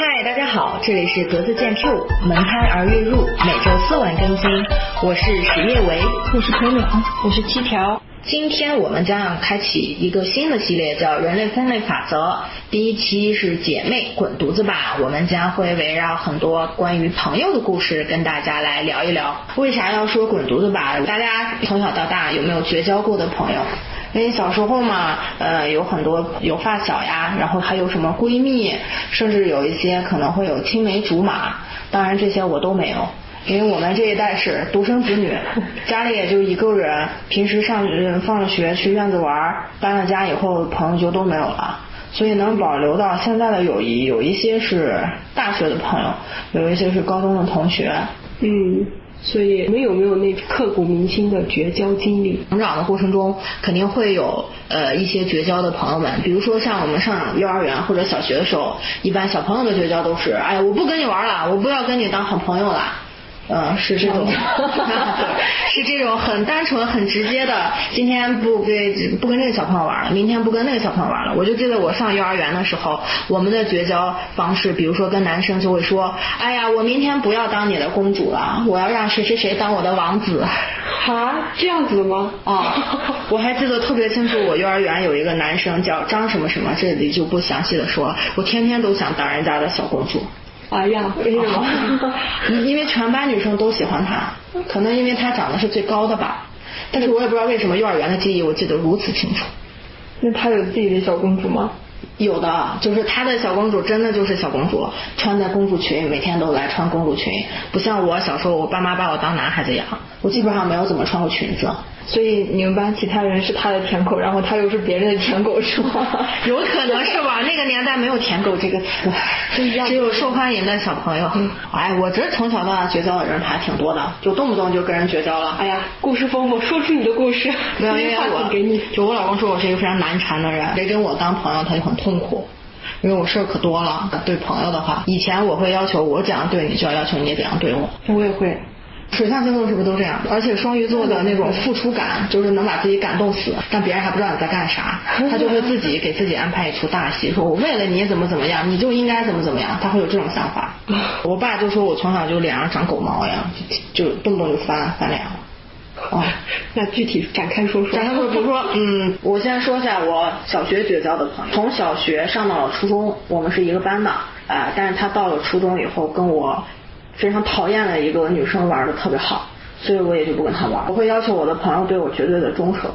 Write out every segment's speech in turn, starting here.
嗨，大家好，这里是格子见 Q，门开而月入，每周四晚更新。我是史叶维，我是鸵鸟，我是七条。今天我们将要开启一个新的系列，叫人类分类法则。第一期是姐妹滚犊子吧，我们将会围绕很多关于朋友的故事跟大家来聊一聊。为啥要说滚犊子吧？大家从小到大有没有绝交过的朋友？因为小时候嘛，呃，有很多有发小呀，然后还有什么闺蜜，甚至有一些可能会有青梅竹马。当然这些我都没有，因为我们这一代是独生子女，家里也就一个人，平时上放学去院子玩，搬了家以后朋友就都没有了。所以能保留到现在的友谊，有一些是大学的朋友，有一些是高中的同学。嗯。所以，你们有没有那刻骨铭心的绝交经历？成长的过程中，肯定会有呃一些绝交的朋友们。比如说，像我们上幼儿园或者小学的时候，一般小朋友的绝交都是：哎，我不跟你玩了，我不要跟你当好朋友了。嗯，是这种，是这种很单纯、很直接的。今天不跟不跟这个小朋友玩了，明天不跟那个小朋友玩了。我就记得我上幼儿园的时候，我们的绝交方式，比如说跟男生就会说：“哎呀，我明天不要当你的公主了，我要让谁谁谁当我的王子。”啊，这样子吗？啊，我还记得特别清楚，我幼儿园有一个男生叫张什么什么，这里就不详细的说。我天天都想当人家的小公主。哎呀，为什么？因为全班女生都喜欢他，可能因为他长得是最高的吧。但是我也不知道为什么幼儿园的记忆我记得如此清楚。那他有自己的小公主吗？有的，就是她的小公主真的就是小公主，穿在公主裙，每天都来穿公主裙，不像我小时候，我爸妈把我当男孩子养，我基本上没有怎么穿过裙子。所以你们班其他人是他的舔狗，然后他又是别人的舔狗，是吗？有可能是吧？那个年代没有舔狗这个 词，只有受欢迎的小朋友。哎，我这从小到大绝交的人还挺多的，就动不动就跟人绝交了。哎呀，故事丰富，说出你的故事。没有，因为我给你，就我老公说我是一个非常难缠的人，谁跟我当朋友他就很痛苦，因为我事儿可多了。对朋友的话，以前我会要求我怎样对你，就要要求你也怎样对我。我也会。水象星座是不是都这样？而且双鱼座的那种付出感，就是能把自己感动死，但别人还不知道你在干啥，他就会自己给自己安排一出大戏，说我为了你怎么怎么样，你就应该怎么怎么样，他会有这种想法。我爸就说我从小就脸上长狗毛一样，就动不动就翻翻脸。哦，那具体展开说说。展开说，比如说，嗯，我先说一下我小学绝交的朋友，从小学上到了初中，我们是一个班的，啊，但是他到了初中以后跟我。非常讨厌的一个女生玩的特别好，所以我也就不跟他玩。我会要求我的朋友对我绝对的忠诚。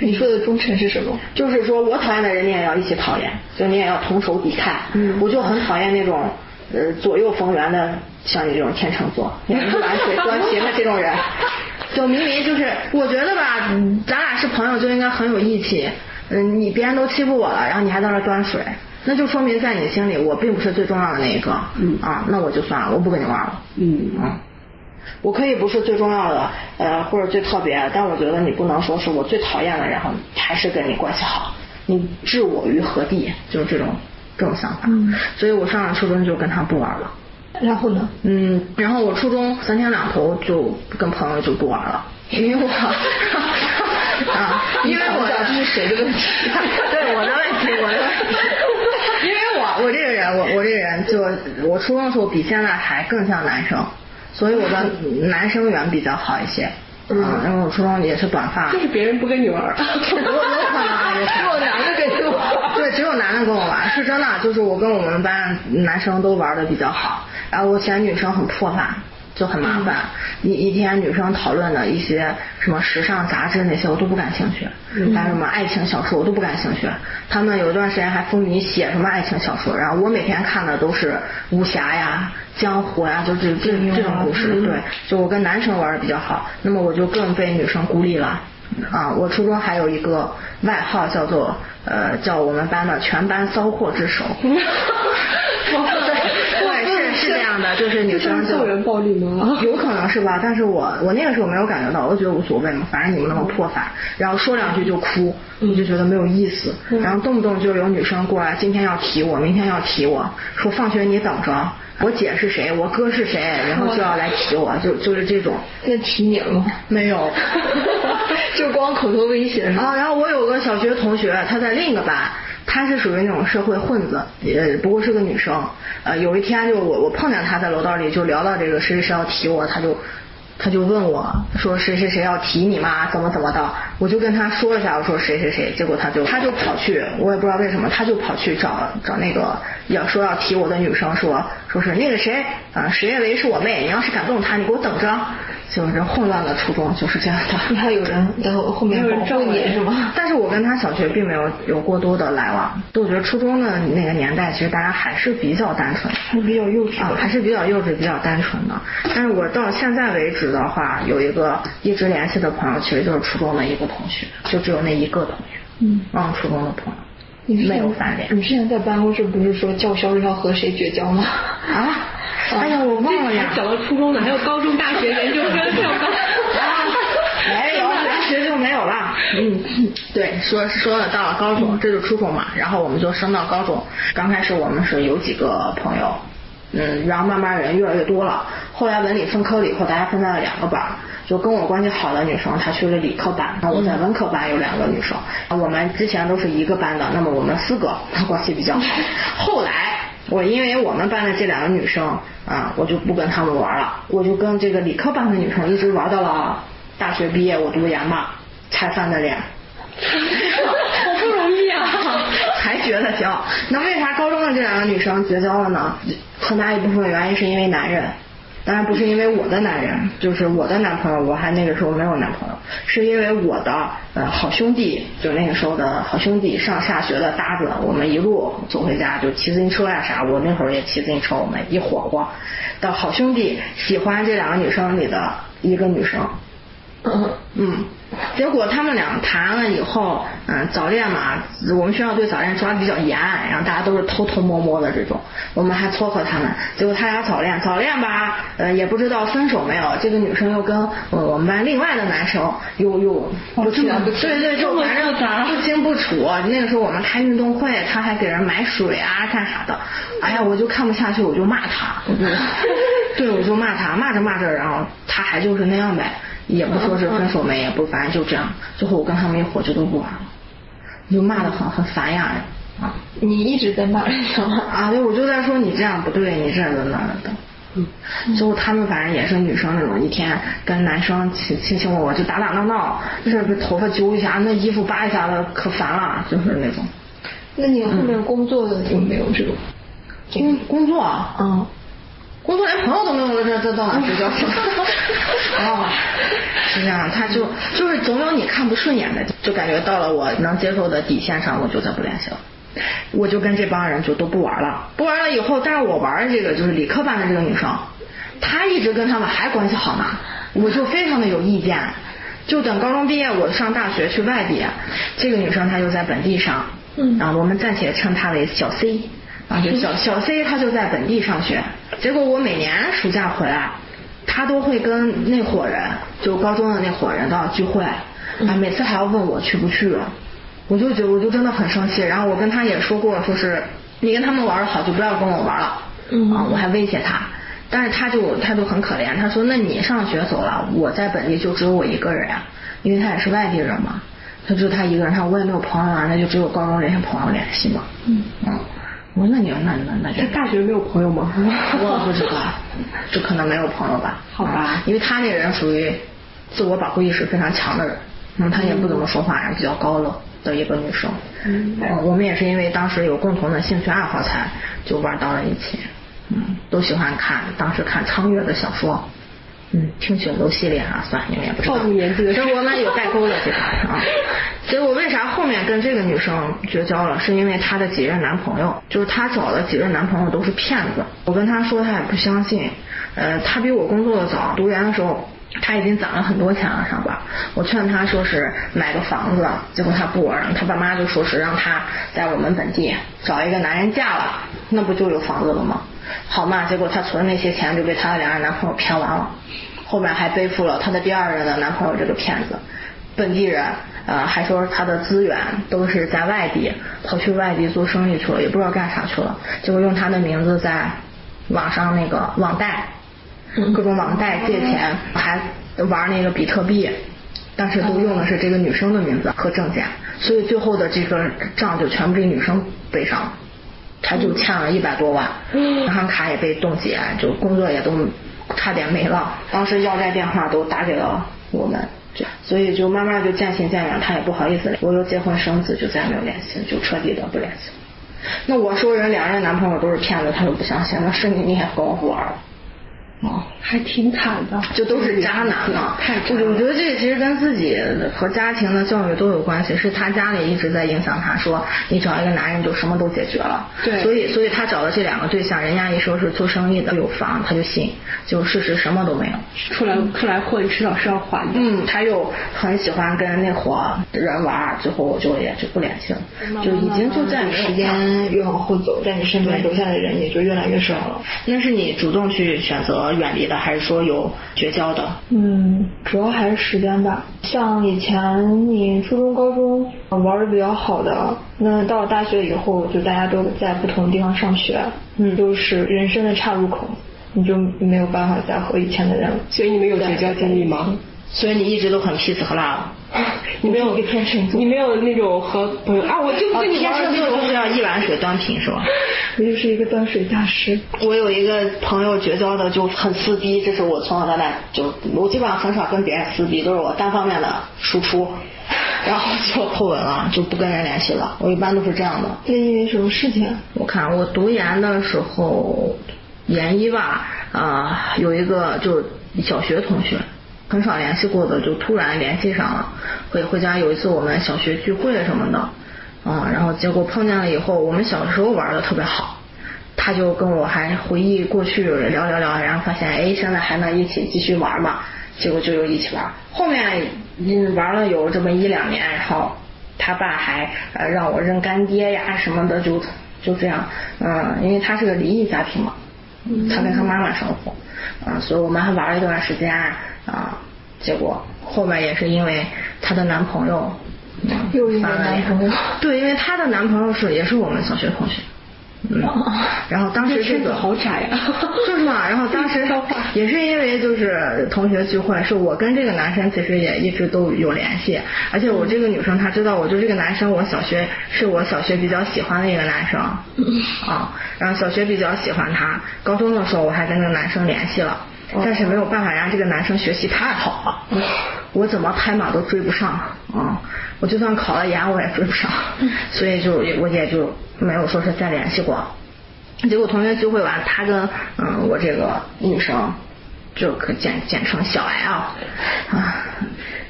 你说的忠诚是什么？就是说我讨厌的人你也要一起讨厌，所以你也要同仇敌忾。嗯。我就很讨厌那种呃左右逢源的，像你这种天秤座，一碗水端平的这种人。就明明就是我觉得吧，咱俩是朋友就应该很有义气。嗯，你别人都欺负我了，然后你还在那端水。那就说明在你心里，我并不是最重要的那一个。嗯啊，那我就算了，我不跟你玩了。嗯啊，我可以不是最重要的，呃，或者最特别，但我觉得你不能说是我最讨厌的，然后还是跟你关系好，你置我于何地？就是这种这种想法。嗯，所以我上了初中就跟他不玩了。然后呢？嗯，然后我初中三天两头就跟朋友就不玩了，因为我 啊，因为我这是谁的问题？对我的问题，我的问题。因为我我这个人，我我这个人就我初中的时候比现在还更像男生，所以我的男生缘比较好一些。嗯，因为我初中也是短发。就是别人不跟你玩。有有可能，只有男的跟你玩。对，只有男的跟我玩，是真的。就是我跟我们班男生都玩的比较好，然后我嫌女生很破烂。就很麻烦，一一天女生讨论的一些什么时尚杂志那些我都不感兴趣，还有什么爱情小说我都不感兴趣。他们有一段时间还风靡写什么爱情小说，然后我每天看的都是武侠呀、江湖呀，就这这这种故事。对，就我跟男生玩的比较好，那么我就更被女生孤立了。啊，我初中还有一个外号叫做呃叫我们班的全班骚货之首。的，就是女生校园暴力吗？有可能是吧，但是我我那个时候没有感觉到，我觉得无所谓嘛，反正你们那么破法，然后说两句就哭，我就觉得没有意思，然后动不动就有女生过来，今天要提我，明天要提我，说放学你等着，我姐是谁，我哥是谁，然后就要来提我，就就是这种。那提你了吗？没有，就光口头威胁啊。然后我有个小学同学，他在另一个班。她是属于那种社会混子，呃，不过是个女生。呃，有一天就我我碰见她在楼道里就聊到这个谁谁谁要提我，她就。她就问我说谁谁谁要提你吗？怎么怎么的？我就跟她说一下，我说谁谁谁，结果她就她就跑去，我也不知道为什么，她就跑去找找那个要说要提我的女生，说说是那个谁啊，石叶维是我妹，你要是敢动她，你给我等着。就是混乱的初中就是这样的，还有人在后面保护你是吗？但是我跟他小学并没有有过多的来往，我觉得初中的那个年代，其实大家还是比较单纯，还比较幼稚。啊，还是比较幼稚、比较单纯的。但是我到现在为止的话，有一个一直联系的朋友，其实就是初中的一个同学，就只有那一个同学，嗯，嗯，初中的朋友，没有翻脸。你之前在办公室不是说叫嚣要和谁绝交吗？啊？哎呀，我忘了呀！讲到初中的，还有高中、大学、研究生，跳高。没有，大学就没有了。嗯，对，说说了到了高中，这就初中嘛，然后我们就升到高中。刚开始我们是有几个朋友，嗯，然后慢慢人越来越多了。后来文理分科了以后，大家分在了两个班，就跟我关系好的女生她去了理科班，那我在文科班有两个女生。我们之前都是一个班的，那么我们四个关系比较好。后来。我因为我们班的这两个女生啊，我就不跟她们玩了，我就跟这个理科班的女生一直玩到了大学毕业，我读研嘛，才翻的脸。好不容易啊！还觉得行。那为啥高中的这两个女生绝交了呢？很大一部分原因是因为男人。当然不是因为我的男人，就是我的男朋友，我还那个时候没有男朋友，是因为我的呃好兄弟，就那个时候的好兄弟，上下学的搭子，我们一路走回家，就骑自行车呀啥，我那会儿也骑自行车，我们一伙伙的好兄弟喜欢这两个女生里的一个女生。嗯，结果他们俩谈了以后，嗯，早恋嘛，我们学校对早恋抓的比较严，然后大家都是偷偷摸摸的这种，我们还撮合他们。结果他俩早恋，早恋吧，呃，也不知道分手没有。这个女生又跟我们班另外的男生又又不清不楚，对对，就反正不清不楚。那个时候我们开运动会，他还给人买水啊，干啥的。哎呀，我就看不下去，我就骂他，我就，对，我就骂他，骂着骂着，然后他还就是那样呗。也不说是分手没，也不反正就这样。最后我跟他们一伙就都不玩了，就骂的很很烦呀啊！你一直在骂人吗？啊，对，我就在说你这样不对，你这样的那的。嗯。最后他们反正也是女生那种，一天跟男生亲亲亲我我，就打打闹闹，就是被头发揪一下，那衣服扒一下的，可烦了，就是那种。那你后面工作的有没有这种？工工作啊？嗯。工作连朋友都没有了，这这到哪去交朋友哦，是这样，他就就是总有你看不顺眼的，就感觉到了我能接受的底线上，我就再不联系了。我就跟这帮人就都不玩了，不玩了以后，但是我玩的这个就是理科班的这个女生，她一直跟他们还关系好呢，我就非常的有意见。就等高中毕业，我上大学去外地，这个女生她就在本地上，嗯，啊，我们暂且称她为小 C。啊，就小小 C 他就在本地上学，结果我每年暑假回来，他都会跟那伙人，就高中的那伙人到聚会，啊，每次还要问我去不去，我就觉得我就真的很生气，然后我跟他也说过，说是你跟他们玩的好，就不要跟我玩了，啊，我还威胁他，但是他就他就很可怜，他说那你上学走了，我在本地就只有我一个人呀，因为他也是外地人嘛，他就他一个人，他我也没有朋友啊，那就只有高中那些朋友联系嘛，嗯，嗯。我说那你那那那他大学没有朋友吗？我不知道，就可能没有朋友吧。好吧，因为他那人属于自我保护意识非常强的人，嗯，他也不怎么说话，然后比较高冷的一个女生。嗯，我们也是因为当时有共同的兴趣爱好才就玩到了一起。嗯，都喜欢看，当时看苍月的小说。嗯，听雪楼系列啊，算你们也不知道。生活呢有代沟了，这个啊。结果为啥后面跟这个女生绝交了？是因为她的几任男朋友，就是她找的几任男朋友都是骗子。我跟她说，她也不相信。呃，她比我工作的早，读研的时候她已经攒了很多钱了，上班？我劝她说是买个房子，结果她不玩，她爸妈就说是让她在我们本地找一个男人嫁了，那不就有房子了吗？好嘛，结果她存的那些钱就被她的两任男朋友骗完了，后面还背负了她的第二任的男朋友这个骗子，本地人，呃，还说她的资源都是在外地，跑去外地做生意去了，也不知道干啥去了，结果用她的名字在网上那个网贷，各种网贷借钱，还玩那个比特币，但是都用的是这个女生的名字和证件，所以最后的这个账就全部这女生背上了。他就欠了一百多万，银行卡也被冻结，就工作也都差点没了。当时要债电话都打给了我们，所以就慢慢就渐行渐远。他也不好意思，我又结婚生子，就再也没有联系，就彻底的不联系。那我说人两人男朋友都是骗子，他就不相信。那是你，你也跟我玩了。哦，还挺惨的，就都是渣男嘛。太我我觉得这个其实跟自己和家庭的教育都有关系，是他家里一直在影响他，说你找一个男人就什么都解决了。对。所以，所以他找的这两个对象，人家一说是做生意的有房，他就信，就事实什么都没有。出来出来混，迟早是要还的。嗯，他又很喜欢跟那伙人玩，最后就也就不联系了，就已经就在时间越往后走，在你身边留下的人也就越来越少了。那是你主动去选择。远离的还是说有绝交的？嗯，主要还是时间吧。像以前你初中、高中玩的比较好的，那到了大学以后，就大家都在不同的地方上学，嗯，就是人生的岔路口，你就没有办法再和以前的人。所以你们有绝交经历吗？所以你一直都很 peace 和 love。你没有天秤座，你没有那种和朋友啊，我就跟你天秤座就是要一碗水端平是吧？我就是一个端水大师。我有一个朋友绝交的就很撕逼，这是我从小到大就我基本上很少跟别人撕逼，都是我单方面的输出，然后就破文了，就不跟人联系了。我一般都是这样的。那因为什么事情？我看我读研的时候，研一吧，啊，有一个就小学同学。很少联系过的，就突然联系上了。回回家有一次我们小学聚会什么的，啊，然后结果碰见了以后，我们小时候玩的特别好，他就跟我还回忆过去聊聊聊，然后发现哎，现在还能一起继续玩嘛？结果就又一起玩。后面玩了有这么一两年，然后他爸还让我认干爹呀什么的，就就这样，嗯，因为他是个离异家庭嘛，他跟他妈妈生活，嗯，所以我们还玩了一段时间。啊，结果后面也是因为她的男朋友，又因为男朋友，对，因为她的男朋友是也是我们小学同学，嗯，然后当时这个好窄呀，就是嘛，然后当时 也是因为就是同学聚会，是我跟这个男生其实也一直都有联系，而且我这个女生她知道我就这个男生，我小学是我小学比较喜欢的一个男生，啊，然后小学比较喜欢他，高中的时候我还跟那个男生联系了。但是没有办法让这个男生学习太好了，我怎么拍马都追不上啊！我就算考了研我也追不上，所以就我也就没有说是再联系过。结果同学聚会完，他跟嗯我这个女生就可简简称小 L 啊，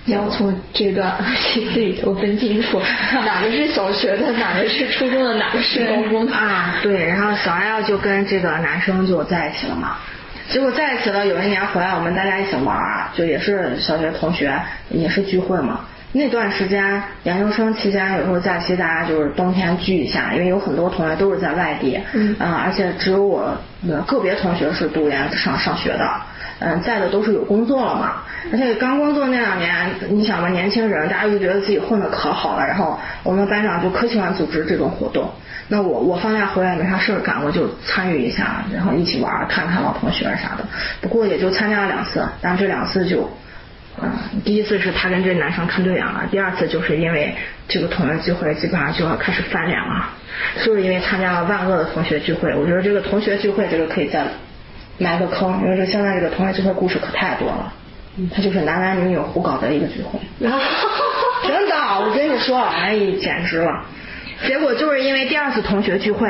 要从这段信息里头分清楚 哪个是小学的，哪个是初中的，哪个是高中的啊？对，然后小 L 就跟这个男生就在一起了嘛。结果在一起了，有一年回来，我们大家一起玩，就也是小学同学，也是聚会嘛。那段时间研究生期间，有时候假期大家就是冬天聚一下，因为有很多同学都是在外地，嗯，而且只有我个别同学是读研上上学的，嗯，在的都是有工作了嘛。而且刚工作那两年，你想嘛，年轻人大家就觉得自己混的可好了，然后我们班长就可喜欢组织这种活动。那我我放假回来没啥事儿干，我就参与一下，然后一起玩，看看老同学啥的。不过也就参加了两次，但这两次就，嗯，第一次是他跟这男生看对眼了，第二次就是因为这个同学聚会，基本上就要开始翻脸了，就是因为参加了万恶的同学聚会。我觉得这个同学聚会这个可以再埋个坑，因为这现在这个同学聚会故事可太多了，他就是男男女女胡搞的一个聚会，真的，我跟你说，哎，简直了。结果就是因为第二次同学聚会，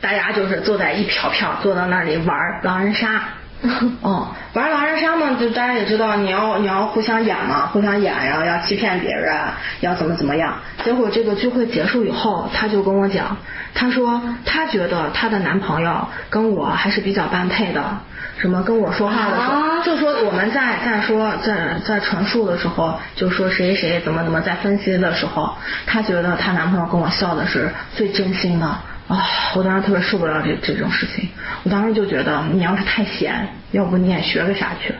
大家就是坐在一票票坐到那里玩狼人杀，哦，玩狼人杀嘛，就大家也知道你要你要互相演嘛，互相演，然后要欺骗别人，要怎么怎么样。结果这个聚会结束以后，他就跟我讲，他说他觉得他的男朋友跟我还是比较般配的。什么跟我说话的时候，就说我们在在说在在陈述的时候，就说谁谁怎么怎么在分析的时候，她觉得她男朋友跟我笑的是最真心的啊！我当时特别受不了这这种事情，我当时就觉得你要是太闲，要不你也学个啥去？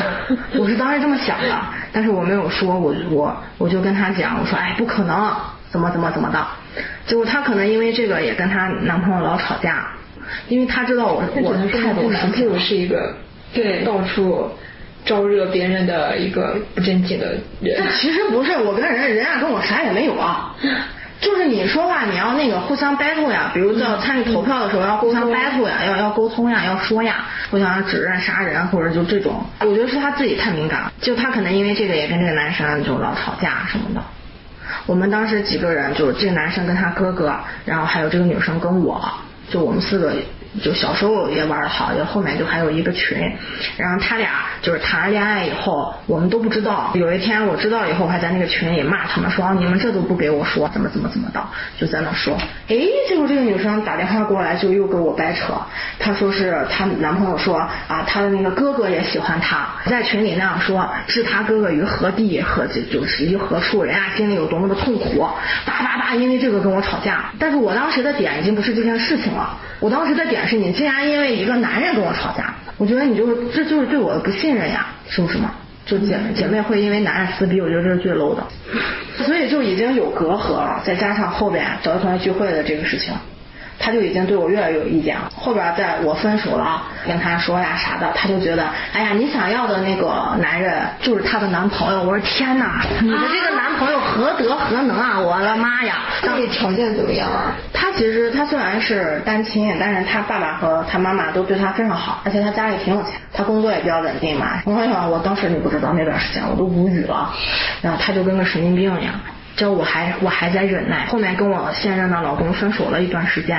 我是当时这么想的，但是我没有说，我我我就跟他讲，我说哎不可能，怎么怎么怎么的，结果她可能因为这个也跟她男朋友老吵架。因为他知道我我的态度，男朋友是一个对到处招惹别人的一个不正经的人。其实不是，我跟人人家跟我啥也没有啊。就是你说话你要那个互相 battle 呀，比如要参与投票的时候要互相 battle 呀，要要沟通呀，要说呀，互相指认杀人或者就这种，我觉得是他自己太敏感了，就他可能因为这个也跟这个男生就老吵架什么的。我们当时几个人，就这个男生跟他哥哥，然后还有这个女生跟我，就我们四个。就小时候也玩的好，就后面就还有一个群，然后他俩就是谈了恋爱以后，我们都不知道。有一天我知道以后，还在那个群里骂他们说：“你们这都不给我说，怎么怎么怎么的。”就在那说。哎，结果这个女生打电话过来，就又跟我掰扯。她说是她男朋友说啊，她的那个哥哥也喜欢她，在群里那样说，置她哥哥于何地何就就是于何处，人家心里有多么的痛苦，叭叭叭，因为这个跟我吵架。但是我当时的点已经不是这件事情了，我当时的点。是你竟然因为一个男人跟我吵架，我觉得你就是这就是对我的不信任呀，是不是嘛？就姐妹姐妹会因为男人撕逼，我觉得这是最 low 的，所以就已经有隔阂了，再加上后边找同学聚会的这个事情。他就已经对我越来越有意见了。后边在我分手了，跟他说呀啥的，他就觉得，哎呀，你想要的那个男人就是他的男朋友。我说天哪，你的这个男朋友何德何能啊？我的妈呀！家里条件怎么样啊？他其实他虽然是单亲，但是他爸爸和他妈妈都对他非常好，而且他家里挺有钱，他工作也比较稳定嘛。我说我当时你不知道那段时间我都无语了，然后他就跟个神经病一样。就我还我还在忍耐，后面跟我现任的老公分手了一段时间，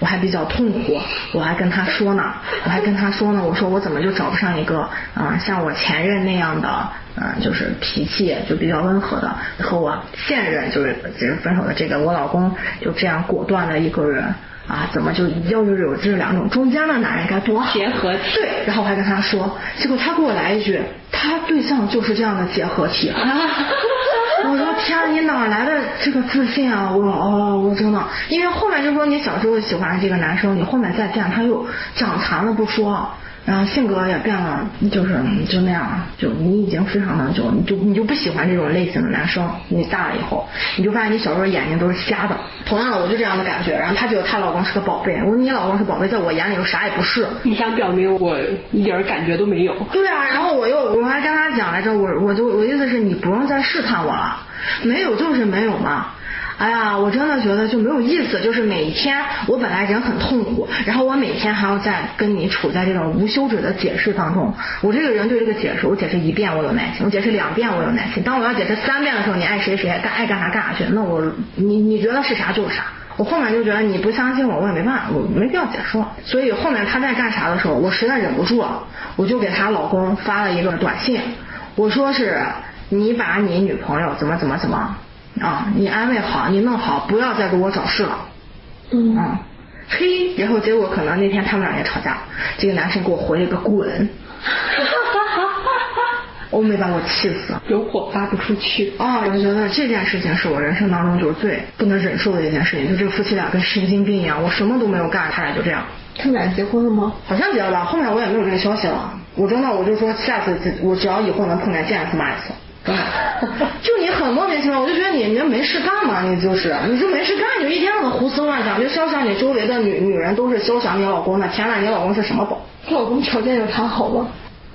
我还比较痛苦，我还跟他说呢，我还跟他说呢，我说我怎么就找不上一个嗯像我前任那样的嗯就是脾气就比较温和的和我现任就是就是分手的这个我老公就这样果断的一个人啊怎么就要是有这两种中间的男人该多好结合对，然后我还跟他说，结果他给我来一句，他对象就是这样的结合体。我说天，你哪来的这个自信啊？我哦，我真的，因为后面就说你小时候喜欢这个男生，你后面再见他又长残了不说。然后性格也变了，就是就那样，就你已经非常的就你就你就不喜欢这种类型的男生。你大了以后，你就发现你小时候眼睛都是瞎的。同样的，我就这样的感觉。然后她觉得她老公是个宝贝，我说你老公是宝贝，在我眼里又啥也不是。你想表明我一点感觉都没有？对啊，然后我又我还跟他讲来着，我我就我意思是你不用再试探我了，没有就是没有嘛。哎呀，我真的觉得就没有意思。就是每天我本来人很痛苦，然后我每天还要在跟你处在这种无休止的解释当中。我这个人对这个解释，我解释一遍我有耐心，我解释两遍我有耐心。当我要解释三遍的时候，你爱谁谁干爱干啥干啥去。那我你你觉得是啥就是啥。我后面就觉得你不相信我，我也没办法，我没必要解释了。所以后面他在干啥的时候，我实在忍不住了，我就给她老公发了一个短信，我说是你把你女朋友怎么怎么怎么。啊，你安慰好，你弄好，不要再给我找事了。嗯。啊嘿，然后结果可能那天他们俩也吵架，这个男生给我回了一个滚。哈哈哈哈哈！欧美把我气死，有火发不出去。啊，我觉得这件事情是我人生当中就是最不能忍受的一件事情，就这个夫妻俩跟神经病一样，我什么都没有干，他俩就这样。他们俩结婚了吗？好像结了吧，后面我也没有这个消息了。我真的我就说下次我只要以后能碰见见一次骂一次。就你很莫名其妙，我就觉得你你没事干嘛？你就是你就没事干，就一天到晚胡思乱想，就消想你周围的女女人都是消想你老公的。天呐，你老公是什么宝？老公条件有他好吗？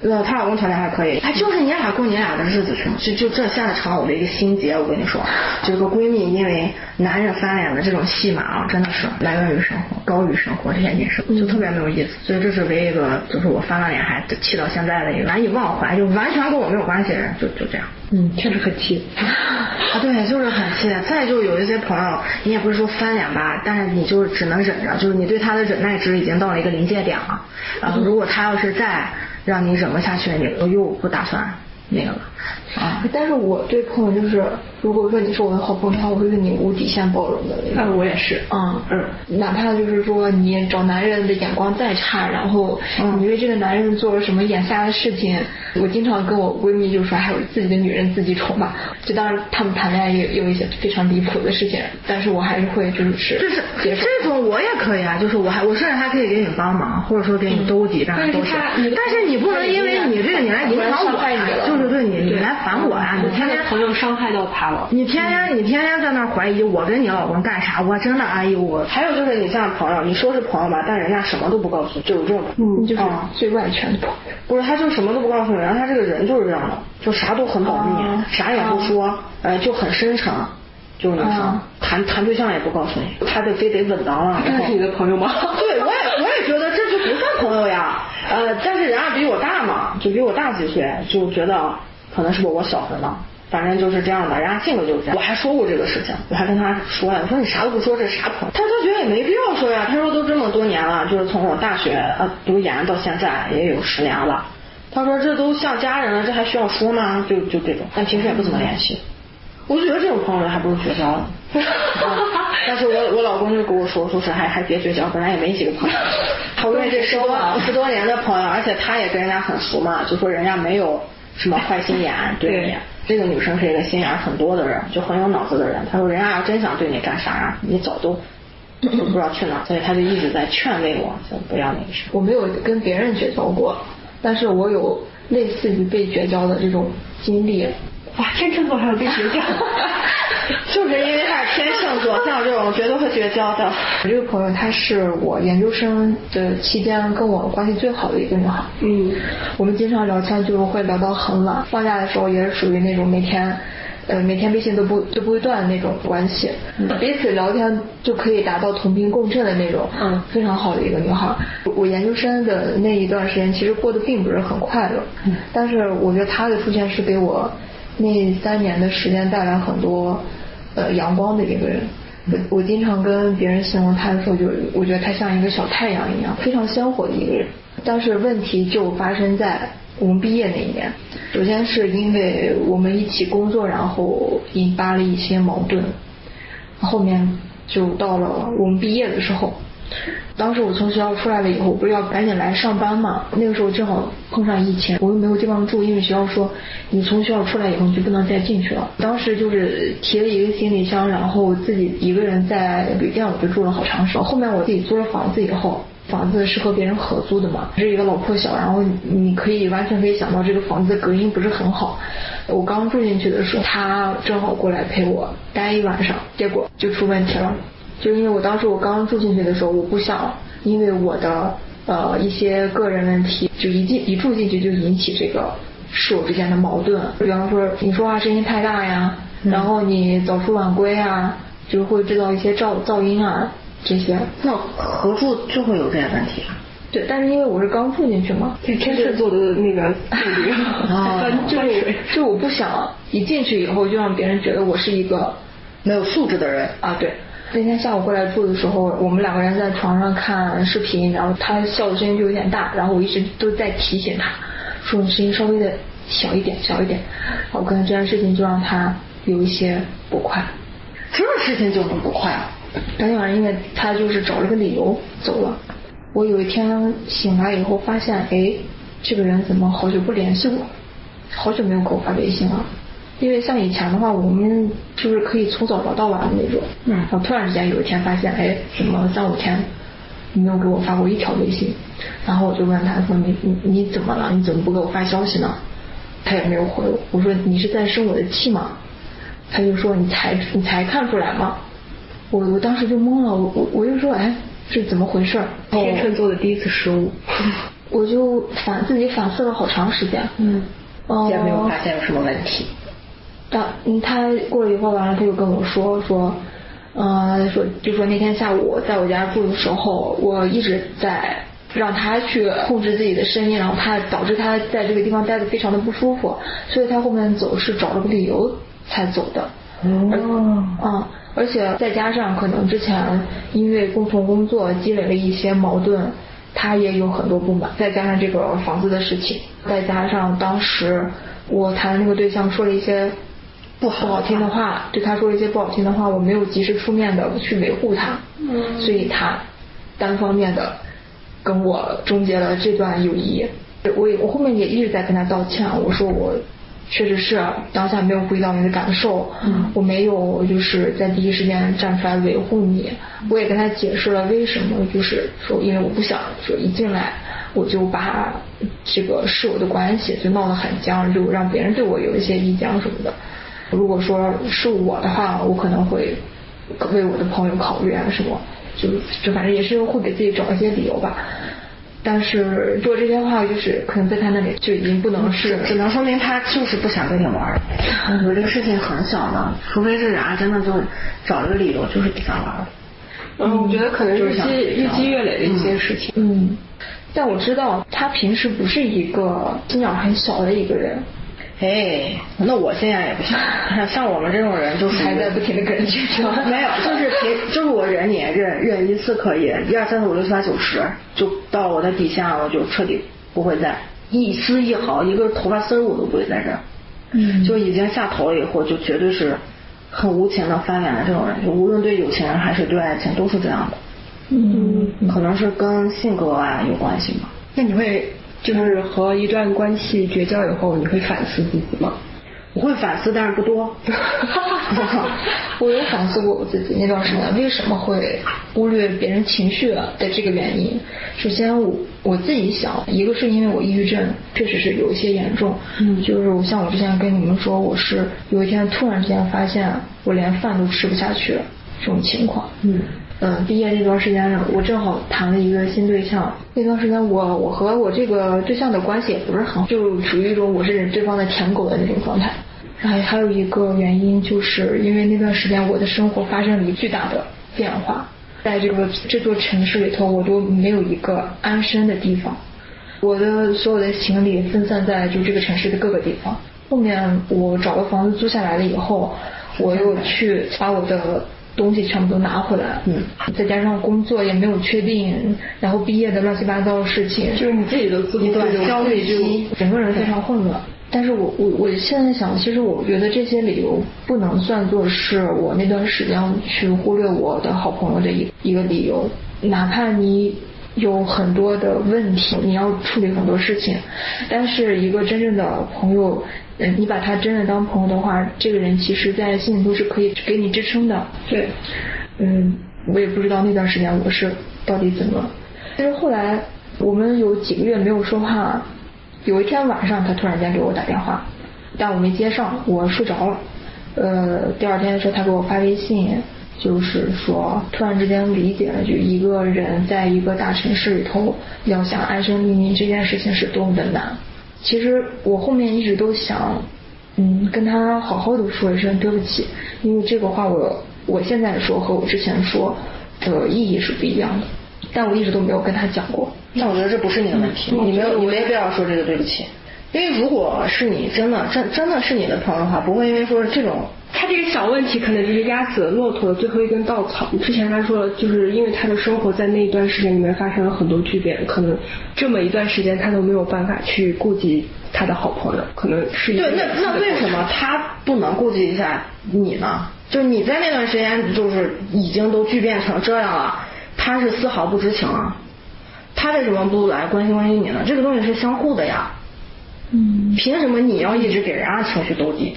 呃，她老公条件还可以，哎，就是你俩过你俩的日子去嘛。就就这现在成了我的一个心结，我跟你说，就个闺蜜因为男人翻脸的这种戏码啊，真的是来源于生活，高于生活这件事，就特别没有意思。所以这是唯一一个，就是我翻了脸还气到现在的一个难以忘怀，就完全跟我没有关系的人，就就这样。嗯，确实很气。啊，对，就是很气。再就有一些朋友，你也不是说翻脸吧，但是你就是只能忍着，就是你对他的忍耐值已经到了一个临界点了。然后如果他要是再让你忍不下去，你又不打算。那个了啊！但是我对朋友就是，如果说你是我的好朋友的话，我会对你无底线包容的。那种我也是，嗯嗯，哪怕就是说你找男人的眼光再差，然后你为这个男人做了什么眼瞎的事情，我经常跟我闺蜜就说，还有自己的女人自己宠嘛。就当然他们谈恋爱也有一些非常离谱的事情，但是我还是会就是就是这种我也可以啊，就是我还我甚至还可以给你帮忙，或者说给你兜底，让你兜底。但是你不能因为你这个你来影响我，就是对对，你你来烦我啊！你天天朋友伤害到他了，你天天你天天在那怀疑我跟你老公干啥，我真的哎呦我。还有就是你像朋友，你说是朋友吧，但人家什么都不告诉你，就有这种，嗯，就是最外全的朋友。不是，他就什么都不告诉你，然后他这个人就是这样的，就啥都很保密，啥也不说，呃，就很深沉。就是女生谈谈对象也不告诉你，他得非得稳当了。这是你的朋友吗？对，我也我也觉得这就不算朋友呀。呃，但是人家比我大嘛，就比我大几岁，就觉得可能是我我小着呢。反正就是这样的，人家性格就是这样。我还说过这个事情，我还跟他说呀，我说你啥都不说，这啥朋友？他说他觉得也没必要说呀。他说都这么多年了，就是从我大学呃读研到现在也有十年了。他说这都像家人了，这还需要说吗？就就这种，但平时也不怎么联系。我就觉得这种朋友还不如绝交呢。但是我我老公就跟我说，说是还还别绝交，本来也没几个朋友。好不容易这十多十多年的朋友，而且他也跟人家很熟嘛，就说人家没有什么坏心眼 对你。这个女生是一个心眼很多的人，就很有脑子的人。他说人家要真想对你干啥，你早都 都不知道去哪。所以他就一直在劝慰我，就不要那个什么。我没有跟别人绝交过，但是我有类似于被绝交的这种经历。哇，天秤座还有被绝交，就是因为他是天秤座，像我这种绝对会绝交的。我这个朋友，她是我研究生的期间跟我关系最好的一个女孩。嗯，我们经常聊天，就会聊到很晚。放假的时候也是属于那种每天，呃，每天微信都不都不会断的那种关系。彼此聊天就可以达到同频共振的那种，嗯，非常好的一个女孩。我研究生的那一段时间，其实过得并不是很快乐。嗯，但是我觉得她的出现是给我。那三年的时间带来很多呃阳光的一个人，我我经常跟别人形容他的时候，就我觉得他像一个小太阳一样，非常鲜活的一个人。但是问题就发生在我们毕业那一年，首先是因为我们一起工作，然后引发了一些矛盾，后面就到了我们毕业的时候。当时我从学校出来了以后，不是要赶紧来上班嘛？那个时候正好碰上疫情，我又没有地方住，因为学校说你从学校出来以后你就不能再进去了。当时就是提了一个行李箱，然后自己一个人在旅店，我就住了好长时间。后面我自己租了房子以后，房子是和别人合租的嘛，是一个老破小，然后你可以完全可以想到这个房子隔音不是很好。我刚住进去的时候，他正好过来陪我待一晚上，结果就出问题了。就因为我当时我刚住进去的时候，我不想因为我的呃一些个人问题，就一进一住进去就引起这个室友之间的矛盾。比方说你说话声音太大呀，然后你早出晚归啊，就会制造一些噪噪音啊这些。那合住就会有这些问题啊？对，但是因为我是刚住进去嘛，天秤座的那个顾虑啊，就就我不想一进去以后就让别人觉得我是一个没有素质的人啊，对。那天下午过来住的时候，我们两个人在床上看视频，然后他笑的声音就有点大，然后我一直都在提醒他，说你声音稍微的小一点，小一点。我可能这件事情就让他有一些不快。什么事情就能不快？当天晚上，因为他就是找了个理由走了。我有一天醒来以后发现，哎，这个人怎么好久不联系我？好久没有给我发微信了。因为像以前的话，我们就是可以从早聊到晚的那种。嗯。然后突然之间有一天发现，哎，怎么三五天你没有给我发过一条微信？然后我就问他说：“你你你怎么了？你怎么不给我发消息呢？”他也没有回我。我说：“你是在生我的气吗？”他就说：“你才你才看出来吗？”我我当时就懵了，我我我就说：“哎，是怎么回事？”天秤座的第一次失误。我就反自己反思了好长时间。嗯。也没有发现有什么问题。他他过了一会儿，完了他就跟我说说，呃，说就说那天下午在我家住的时候，我一直在让他去控制自己的声音，然后他导致他在这个地方待的非常的不舒服，所以他后面走是找了个理由才走的。哦。嗯，而且再加上可能之前因为共同工作积累了一些矛盾，他也有很多不满，再加上这个房子的事情，再加上当时我谈的那个对象说了一些。不好听的话，对他说了一些不好听的话，我没有及时出面的去维护他，所以他单方面的跟我终结了这段友谊。我也我后面也一直在跟他道歉，我说我确实是当下没有顾及到你的感受，我没有就是在第一时间站出来维护你。我也跟他解释了为什么，就是说因为我不想说一进来我就把这个室友的关系就闹得很僵，就让别人对我有一些意见什么的。如果说是我的话，我可能会为我的朋友考虑啊什么，就就反正也是会给自己找一些理由吧。但是做这些话，就是可能在他那里就已经不能是，只能说明他就是不想跟你玩。我这个事情很小呢，除非是啊真的就找了个理由，就是不想玩。嗯，我觉得可能日积日积月累的一些事情。嗯，但我知道他平时不是一个心眼很小的一个人。哎，那我现在也不行。像我们这种人，就是还在不停的跟人绝交。没有，就是平，就是我忍你忍忍一次可以，一二三四五六七八九十，就到我的底线了，我就彻底不会再一丝一毫一个头发丝儿我都不会在这儿。嗯，就已经下头了以后，就绝对是很无情的翻脸的这种人，就无论对有情人还是对爱情都是这样的。嗯，可能是跟性格啊有关系吧。那你会？就是和一段关系绝交以后，你会反思自己吗？我会反思，但是不多。我有反思过我自己那段时间为什么会忽略别人情绪的这个原因。首先，我我自己想，一个是因为我抑郁症确实是有一些严重，嗯，就是我像我之前跟你们说，我是有一天突然之间发现我连饭都吃不下去了这种情况，嗯。嗯，毕业那段时间，我正好谈了一个新对象。那段时间，我我和我这个对象的关系也不是很好，就属于一种我是对方的舔狗的那种状态。然后还有一个原因，就是因为那段时间我的生活发生了一巨大的变化，在这个这座城市里头，我都没有一个安身的地方。我的所有的行李分散在就这个城市的各个地方。后面我找个房子租下来了以后，我又去把我的。东西全部都拿回来，嗯，再加上工作也没有确定，然后毕业的乱七八糟的事情，就是你自己的自一段焦虑就，整个人非常混乱。但是我我我现在想，其实我觉得这些理由不能算作是我那段时间去忽略我的好朋友的一一个理由，哪怕你。有很多的问题，你要处理很多事情，但是一个真正的朋友，嗯，你把他真的当朋友的话，这个人其实在心里都是可以给你支撑的。对，嗯，我也不知道那段时间我是到底怎么，但是后来我们有几个月没有说话，有一天晚上他突然间给我打电话，但我没接上，我睡着了。呃，第二天的时候他给我发微信。就是说，突然之间理解了，就一个人在一个大城市里头要想安身立命这件事情是多么的难。其实我后面一直都想，嗯，跟他好好的说一声对不起，因为这个话我我现在说和我之前说的意义是不一样的，但我一直都没有跟他讲过。那我觉得这不是你的问题，你没有你没必要说这个对不起，因为如果是你真的真真的是你的朋友的话，不会因为说这种。他这个小问题可能就是压死了骆驼的最后一根稻草。之前他说，就是因为他的生活在那一段时间里面发生了很多巨变，可能这么一段时间他都没有办法去顾及他的好朋友，可能是对。那那为什么他不能顾及一下你呢？就是你在那段时间就是已经都巨变成这样了，他是丝毫不知情啊。他为什么不来关心关心你呢？这个东西是相互的呀。嗯。凭什么你要一直给人家情绪兜底？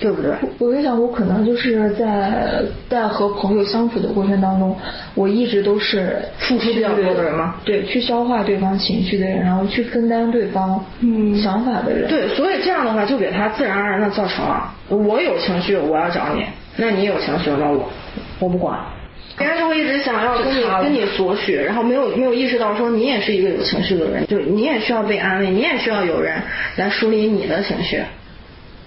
对不对？我在想，我可能就是在在和朋友相处的过程当中，我一直都是付出比较多的人吗？对，去消化对方情绪的人，然后去分担对方嗯想法的人。对，所以这样的话就给他自然而然的造成了，我有情绪我要找你，那你有情绪那我我不管，别人就会一直想要跟你跟你索取，然后没有没有意识到说你也是一个有情绪的人，就你也需要被安慰，你也需要有人来梳理你的情绪。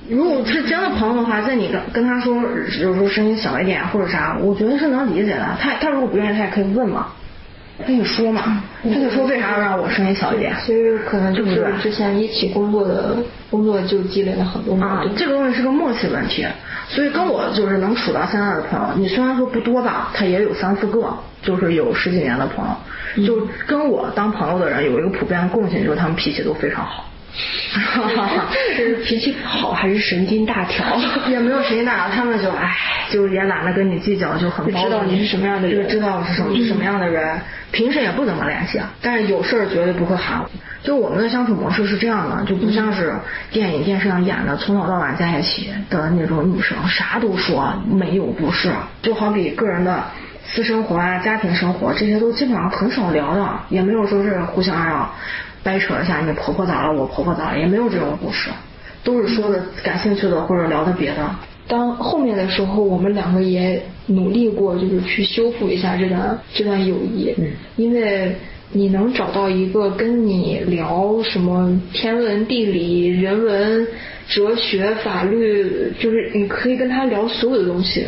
如果是真的朋友的话，在你跟跟他说，有时候声音小一点或者啥，我觉得是能理解的。他他如果不愿意，他也可以问嘛，他就说嘛，他就说为啥要让我声音小一点。其实可能就是之前一起工作的工作就积累了很多啊，这个东西是个默契问题。所以跟我就是能处到现在的朋友，你虽然说不多吧，他也有三四个，就是有十几年的朋友，就跟我当朋友的人有一个普遍的共性，就是他们脾气都非常好。哈哈哈，是 脾气好还是神经大条？也没有神经大条，他们就唉，就也懒得跟你计较，就很知道你是什么样的人，知道是什么什么样的人。平时也不怎么联系，但是有事儿绝对不会喊我。就我们的相处模式是这样的，就不像是电影电视上演的从早到晚在一起的那种女生，啥都说，没有不是。就好比个人的私生活啊、家庭生活这些都基本上很少聊的，也没有说是互相啊掰扯一下你婆婆咋了，我婆婆咋了，也没有这种故事，都是说的感兴趣的或者聊的别的。当后面的时候，我们两个也努力过，就是去修复一下这段这段友谊。嗯，因为你能找到一个跟你聊什么天文地理、人文、哲学、法律，就是你可以跟他聊所有的东西，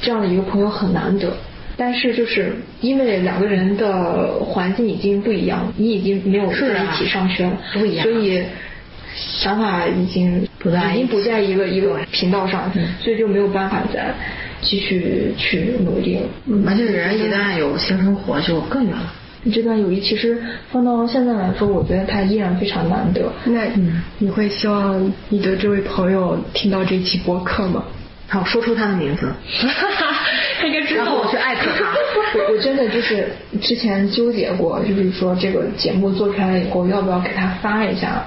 这样的一个朋友很难得。但是就是因为两个人的环境已经不一样，你已经没有在一起上学了，不一样所以想法已经不在已经不在一个一个频道上，嗯所以就没有办法再继续去努力了。嗯而且人一旦有性生活就更难了。这段友谊其实放到现在来说，我觉得它依然非常难得。那嗯你会希望你的这位朋友听到这期播客吗？好，说出他的名字，他应该知道然后我去艾特他。我我真的就是之前纠结过，就是说这个节目做出来以后要不要给他发一下。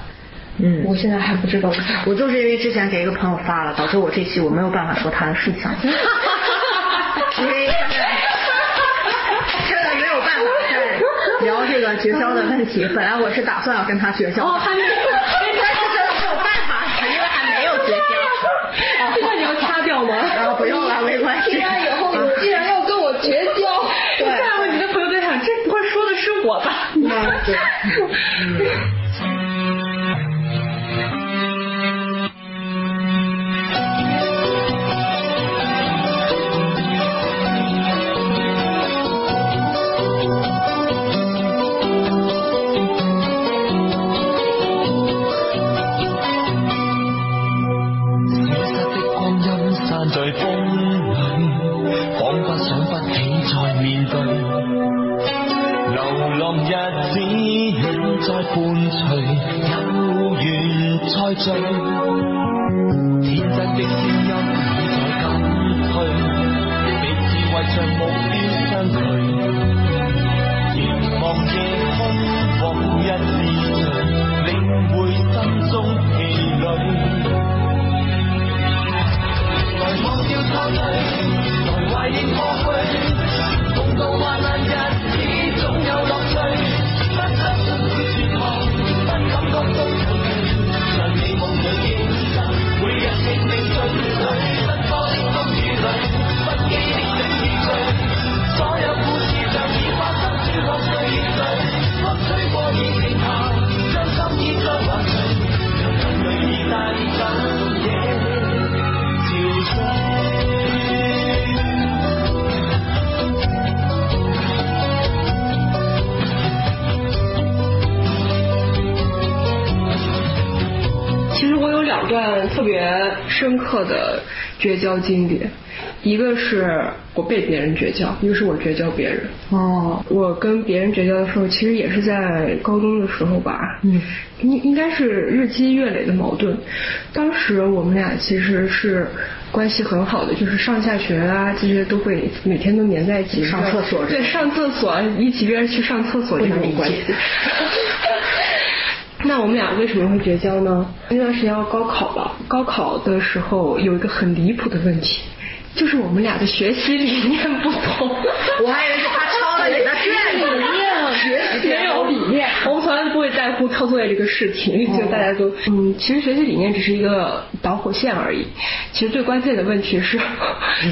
嗯我现在还不知道。我就是因为之前给一个朋友发了，导致我这期我没有办法说他的事情，因为现在现在没有办法再聊这个绝交的问题。本来我是打算要跟他绝交的，哦还没但是现在没有办法，因为还没有绝交。这段你要掐掉吗？啊不用了，没关系。听完以后，你竟然要跟我绝交？对再问你的朋友在想，这不会说的是我吧？那对，伴随，有缘再聚。天真的声音已在减退，彼此為着目标相距。凝望夜空，往日是誰，領會心中疲累，来忘掉錯對，深刻的绝交经历，一个是我被别人绝交，一个是我绝交别人。哦，我跟别人绝交的时候，其实也是在高中的时候吧，嗯，应应该是日积月累的矛盾。当时我们俩其实是关系很好的，就是上下学啊这些都会每天都黏在一起，上厕所对，上厕所一起约着去上厕所这种关系。那我们俩为什么会绝交呢？那段时间要高考了，高考的时候有一个很离谱的问题，就是我们俩的学习理念不同。我还以为是他抄了你的卷子，学习没有理念，我们从来都不会在乎抄作业这个事情，就大家都嗯，其实学习理念只是一个导火线而已。其实最关键的问题是，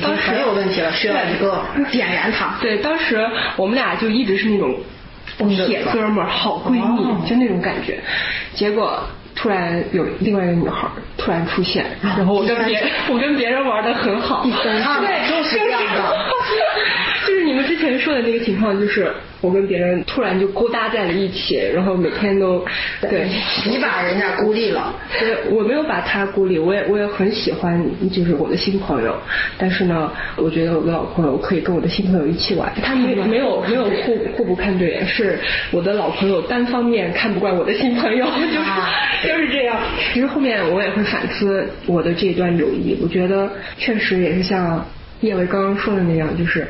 当时很有问题了，需要一个点燃它。对，当时我们俩就一直是那种铁哥们儿、好闺蜜，哦就那种感觉。结果突然有另外一个女孩突然出现，然后我跟别我跟别人玩的很好，啊对，就是这样的。就是你们之前说的那个情况，就是我跟别人突然就勾搭在了一起，然后每天都对。你把人家孤立了，我我没有把他孤立，我也我也很喜欢就是我的新朋友，但是呢，我觉得我的老朋友可以跟我的新朋友一起玩，他没没有没有互互不看对眼，是我的老朋友单方面看不惯我的新朋友，就是、啊就是这样。其实后面我也会反思我的这段友谊，我觉得确实也是像叶维刚刚说的那样，就是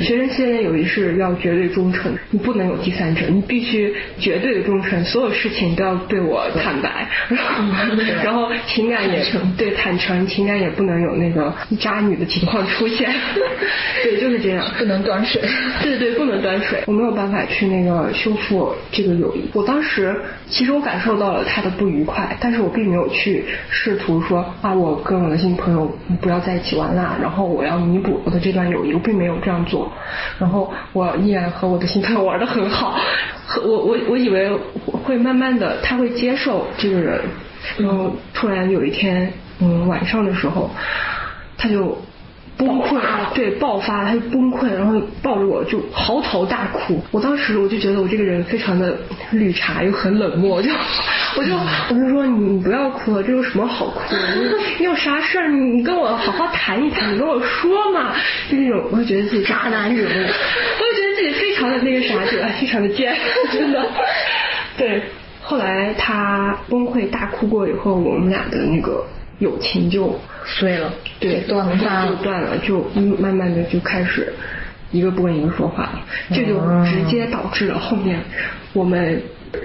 学生之间的友谊是要绝对忠诚，你不能有第三者，你必须绝对的忠诚，所有事情都要对我坦白，然后情感也对坦诚，情感也不能有那个渣女的情况出现，对，就是这样，不能端水。对对，不能端水，我没有办法去那个修复这个友谊。我当时其实我感受到了他的不愉快，但是我并没有去试图说啊，我跟我的新朋友不要在一起玩啦，然后我要弥补我的这段友谊，我并没有这样做。然后我依然和我的新朋友玩的很好，和我我我以为会慢慢的他会接受这个人，然后突然有一天嗯晚上的时候，他就。崩溃，对，爆发，他就崩溃，然后抱着我就嚎啕大哭。我当时我就觉得我这个人非常的绿茶，又很冷漠，我就 我就我就说你不要哭了，这有什么好哭的？你有啥事儿你跟我好好谈一谈，你跟我说嘛。就那种，我就觉得自己渣男人物，我就觉得自己非常的那个啥，就非常的贱，真的。对，后来他崩溃大哭过以后，我们俩的那个友情就。碎了，对，断了，就断了，就慢慢的就开始一个不跟一个说话了，这就直接导致了后面我们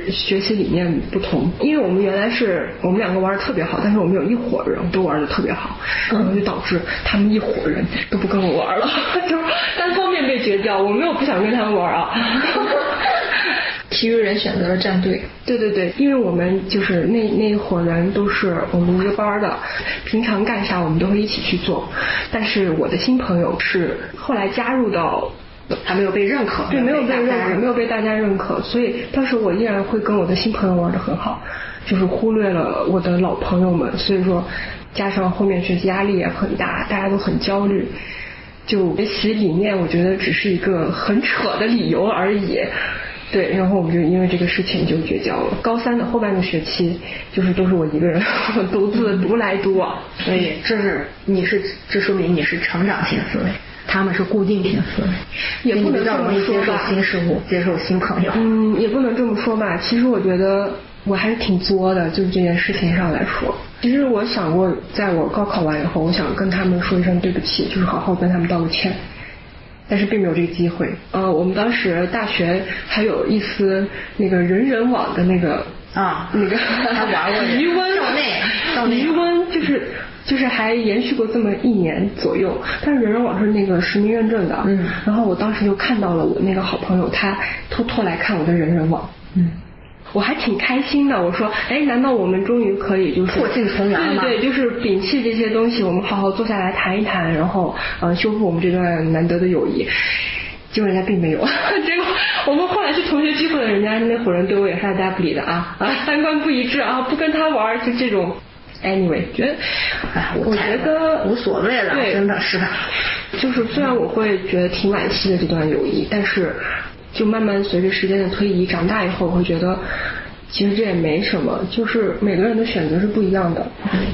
学习理念不同，因为我们原来是我们两个玩的特别好，但是我们有一伙人都玩的特别好，然后就导致他们一伙人都不跟我玩了，就单方面被绝交，我没有不想跟他们玩啊。其余人选择了站队。对对对，因为我们就是那那一伙人都是我们一个班的，平常干啥我们都会一起去做。但是我的新朋友是后来加入到，还没有被认可。对，没有被认可，没有被大家认可，所以当时我依然会跟我的新朋友玩的很好，就是忽略了我的老朋友们。所以说，加上后面学习压力也很大，大家都很焦虑，就学习理念，我觉得只是一个很扯的理由而已。对，然后我们就因为这个事情就绝交了。高三的后半个学期，就是都是我一个人独自独来独往。所以这是你是这说明你是成长型思维，他们是固定型思维，也不能这么说接受新事物，接受新朋友。嗯，也不能这么说吧。其实我觉得我还是挺作的，就是这件事情上来说。其实我想过，在我高考完以后，我想跟他们说一声对不起，就是好好跟他们道个歉。但是并没有这个机会。呃，我们当时大学还有一丝那个人人网的那个啊，那个还玩过余温，余温就是就是还延续过这么一年左右。但是人人网是那个实名认证的，嗯。然后我当时就看到了我那个好朋友，他偷偷来看我的人人网，嗯。我还挺开心的，我说，哎，难道我们终于可以就是破镜重圆吗？对对，就是摒弃这些东西，我们好好坐下来谈一谈，然后呃修复我们这段难得的友谊。结果人家并没有，结果我们后来去同学聚会，人家那伙人对我也是爱搭不理的啊啊，三观不一致啊，不跟他玩就这种。Anyway，觉得，哎，我觉得无所谓了，真的是。就是虽然我会觉得挺惋惜的这段友谊，但是。就慢慢随着时间的推移，长大以后我会觉得，其实这也没什么，就是每个人的选择是不一样的，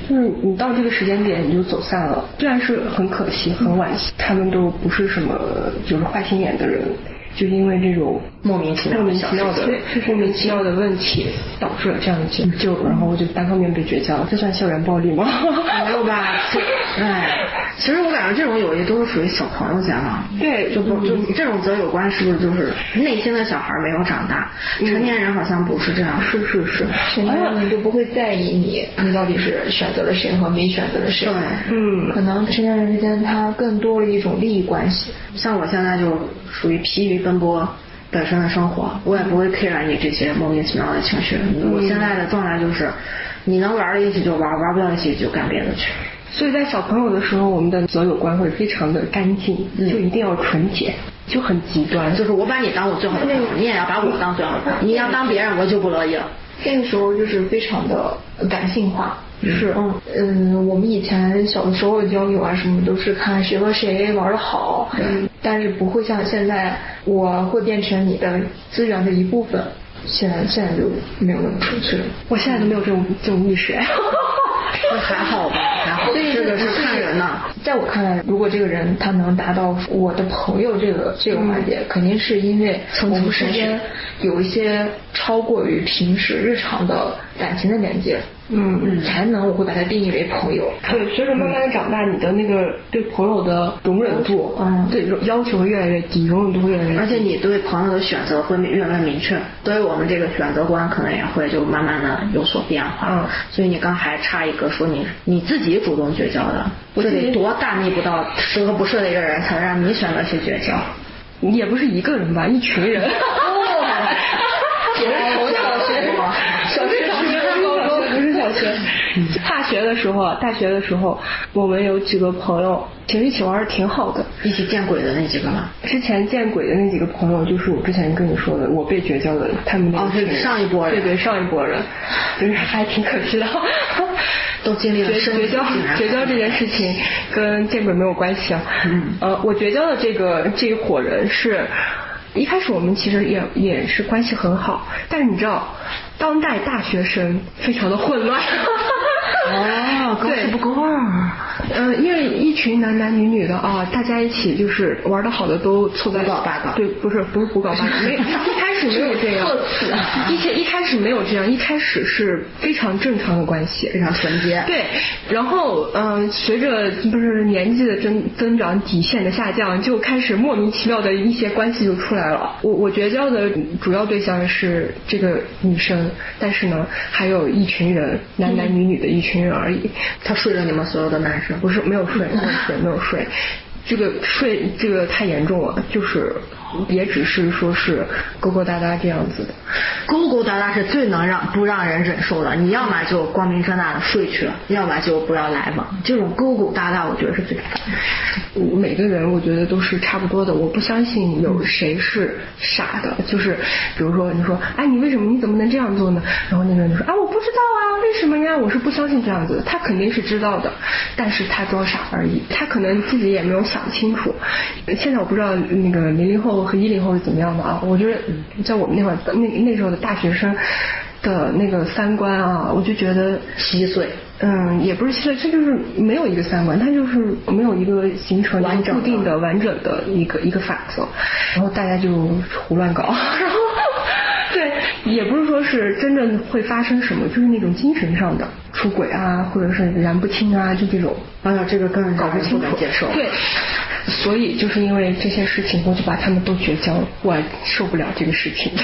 就是你到这个时间点你就走散了，虽然是很可惜、很惋惜，他们都不是什么就是坏心眼的人。就因为这种莫名其妙、莫名其妙的、莫名其妙的问题，导致了这样的结就然后我就单方面被绝交，这算校园暴力吗？没有吧？哎，其实我感觉这种友谊都是属于小朋友间嘛。对，就不就这种择友观是不是就是内心的小孩没有长大？成年人好像不是这样。是是是，成年人就不会在意你你到底是选择了谁和没选择了谁。对，嗯，可能成年人之间他更多了一种利益关系。像我现在就属于疲于。奔波本身的生活，我也不会 care 你这些莫名其妙的情绪。我现在的状态就是，你能玩到一起就玩，玩不到一起就干别的去。所以在小朋友的时候，我们的择友观会非常的干净，就一定要纯洁，就很极端。就是我把你当我最好的朋友，你也要把我当最好的朋友。你要当别人，我就不乐意了。那个时候就是非常的感性化。是，嗯嗯，我们以前小的时候交友啊什么都是看谁和谁玩的好，嗯，但是不会像现在，我会变成你的资源的一部分。现在现在就没有那么纯粹了，我现在都没有这种这种意识。那还好吧，还好。这个是看人呢？在我看来，如果这个人他能达到我的朋友这个这个环节，肯定是因为我们之间有一些超过于平时日常的感情的连接。嗯嗯，才能我会把它定义为朋友。对，随着慢慢的长大，你的那个对朋友的容忍度，嗯对要求会越来越低，容忍度会越来越低。而且你对朋友的选择会越来越明确，对于我们这个选择观可能也会就慢慢的有所变化。嗯所以你刚还差一个说你你自己主动绝交的，这得多大逆不道、十恶不赦的一个人才能让你选择去绝交？也不是一个人吧，一群人。也是从小学小学、小学、高中不是小学。大学的时候，大学的时候，我们有几个朋友，其实一起玩的挺好的。一起见鬼的那几个吗？之前见鬼的那几个朋友，就是我之前跟你说的，我被绝交的，他们那个群人上一波人对对，上一波人，就是还挺可惜的。都经历了绝绝交绝交这件事情跟见鬼没有关系啊。嗯呃，我绝交的这个这一伙人是。一开始我们其实也也是关系很好，但是你知道，当代大学生非常的混乱。哦，工资不够。味儿。呃，因为一群男男女女的啊，大家一起就是玩的好的都凑在胡搞八搞对，不是不是胡搞八搞，没一开始没有这样 一开一开始没有这样，一开始是非常正常的关系，非常纯洁。对，然后嗯、呃随着不是年纪的增增长，底线的下降，就开始莫名其妙的一些关系就出来了。我我绝交的主要对象是这个女生，但是呢，还有一群人，男男女女的一群人而已。他睡了你们所有的男生，不是没有睡，没有睡，没有睡。这个睡这个太严重了，就是也只是说是勾勾搭搭这样子的。勾勾搭搭是最能让不让人忍受的。你要么就光明正大的睡去了，要么就不要来往。这种勾勾搭搭，我觉得是最烦的。每个人我觉得都是差不多的，我不相信有谁是傻的。就是比如说你说，哎，你为什么你怎么能这样做呢？然后那个人就说，啊，我不知道啊，为什么呀？我是不相信这样子的。他肯定是知道的，但是他装傻而已。他可能自己也没有想清楚。现在我不知道那个零零后和一零后是怎么样的啊？我觉得在我们那会儿那那时候的大学生的那个三观啊，我就觉得稀碎。嗯，也不是稀碎，这就是没有一个三观，它就是没有一个形成固定的、完整的一个一个法则，然后大家就胡乱搞，然后对，也不是说是真正会发生什么，就是那种精神上的出轨啊，或者是燃不清啊，就这种。哎呀，这个更搞不清楚。对，所以就是因为这些事情，我就把他们都绝交了，我受不了这个事情。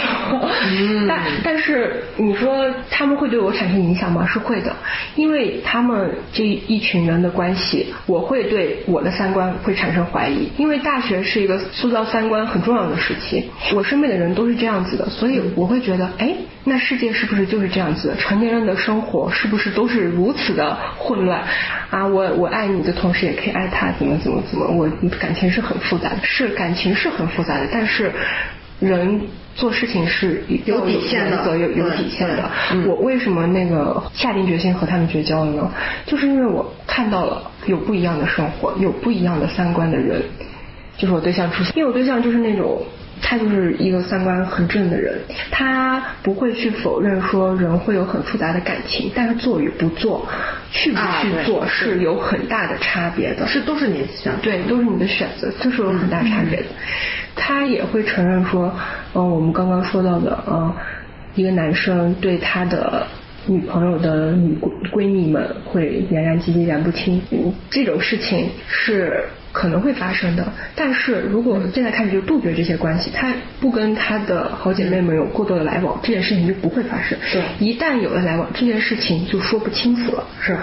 嗯但但是你说他们会对我产生影响吗？是会的，因为他们这一群人的关系，我会对我的三观会产生怀疑。因为大学是一个塑造三观很重要的时期，我身边的人都是这样子的，所以我会觉得，哎，那世界是不是就是这样子？成年人的生活是不是都是如此的混乱啊？我我爱你的同时，也可以爱他，怎么怎么怎么？我感情是很复杂的，是感情是很复杂的，但是人做事情是有要底线的有有底线的。我为什么那个下定决心和他们绝交了呢？就是因为我看到了有不一样的生活，有不一样的三观的人，就是我对象出现，因为我对象就是那种。他就是一个三观很正的人，他不会去否认说人会有很复杂的感情，但是做与不做，去不去做是有很大的差别的。是都是你的选择。对，都是你的选择，这是有很大差别的。他也会承认说，嗯、我们刚刚说到的，嗯、一个男生对他的女朋友的女闺闺蜜们会燃燃唧唧、燃不清，嗯，这种事情是可能会发生的。但是如果现在开始就杜绝这些关系，他不跟他的好姐妹们有过多的来往，这件事情就不会发生。对一旦有了来往，这件事情就说不清楚了。是。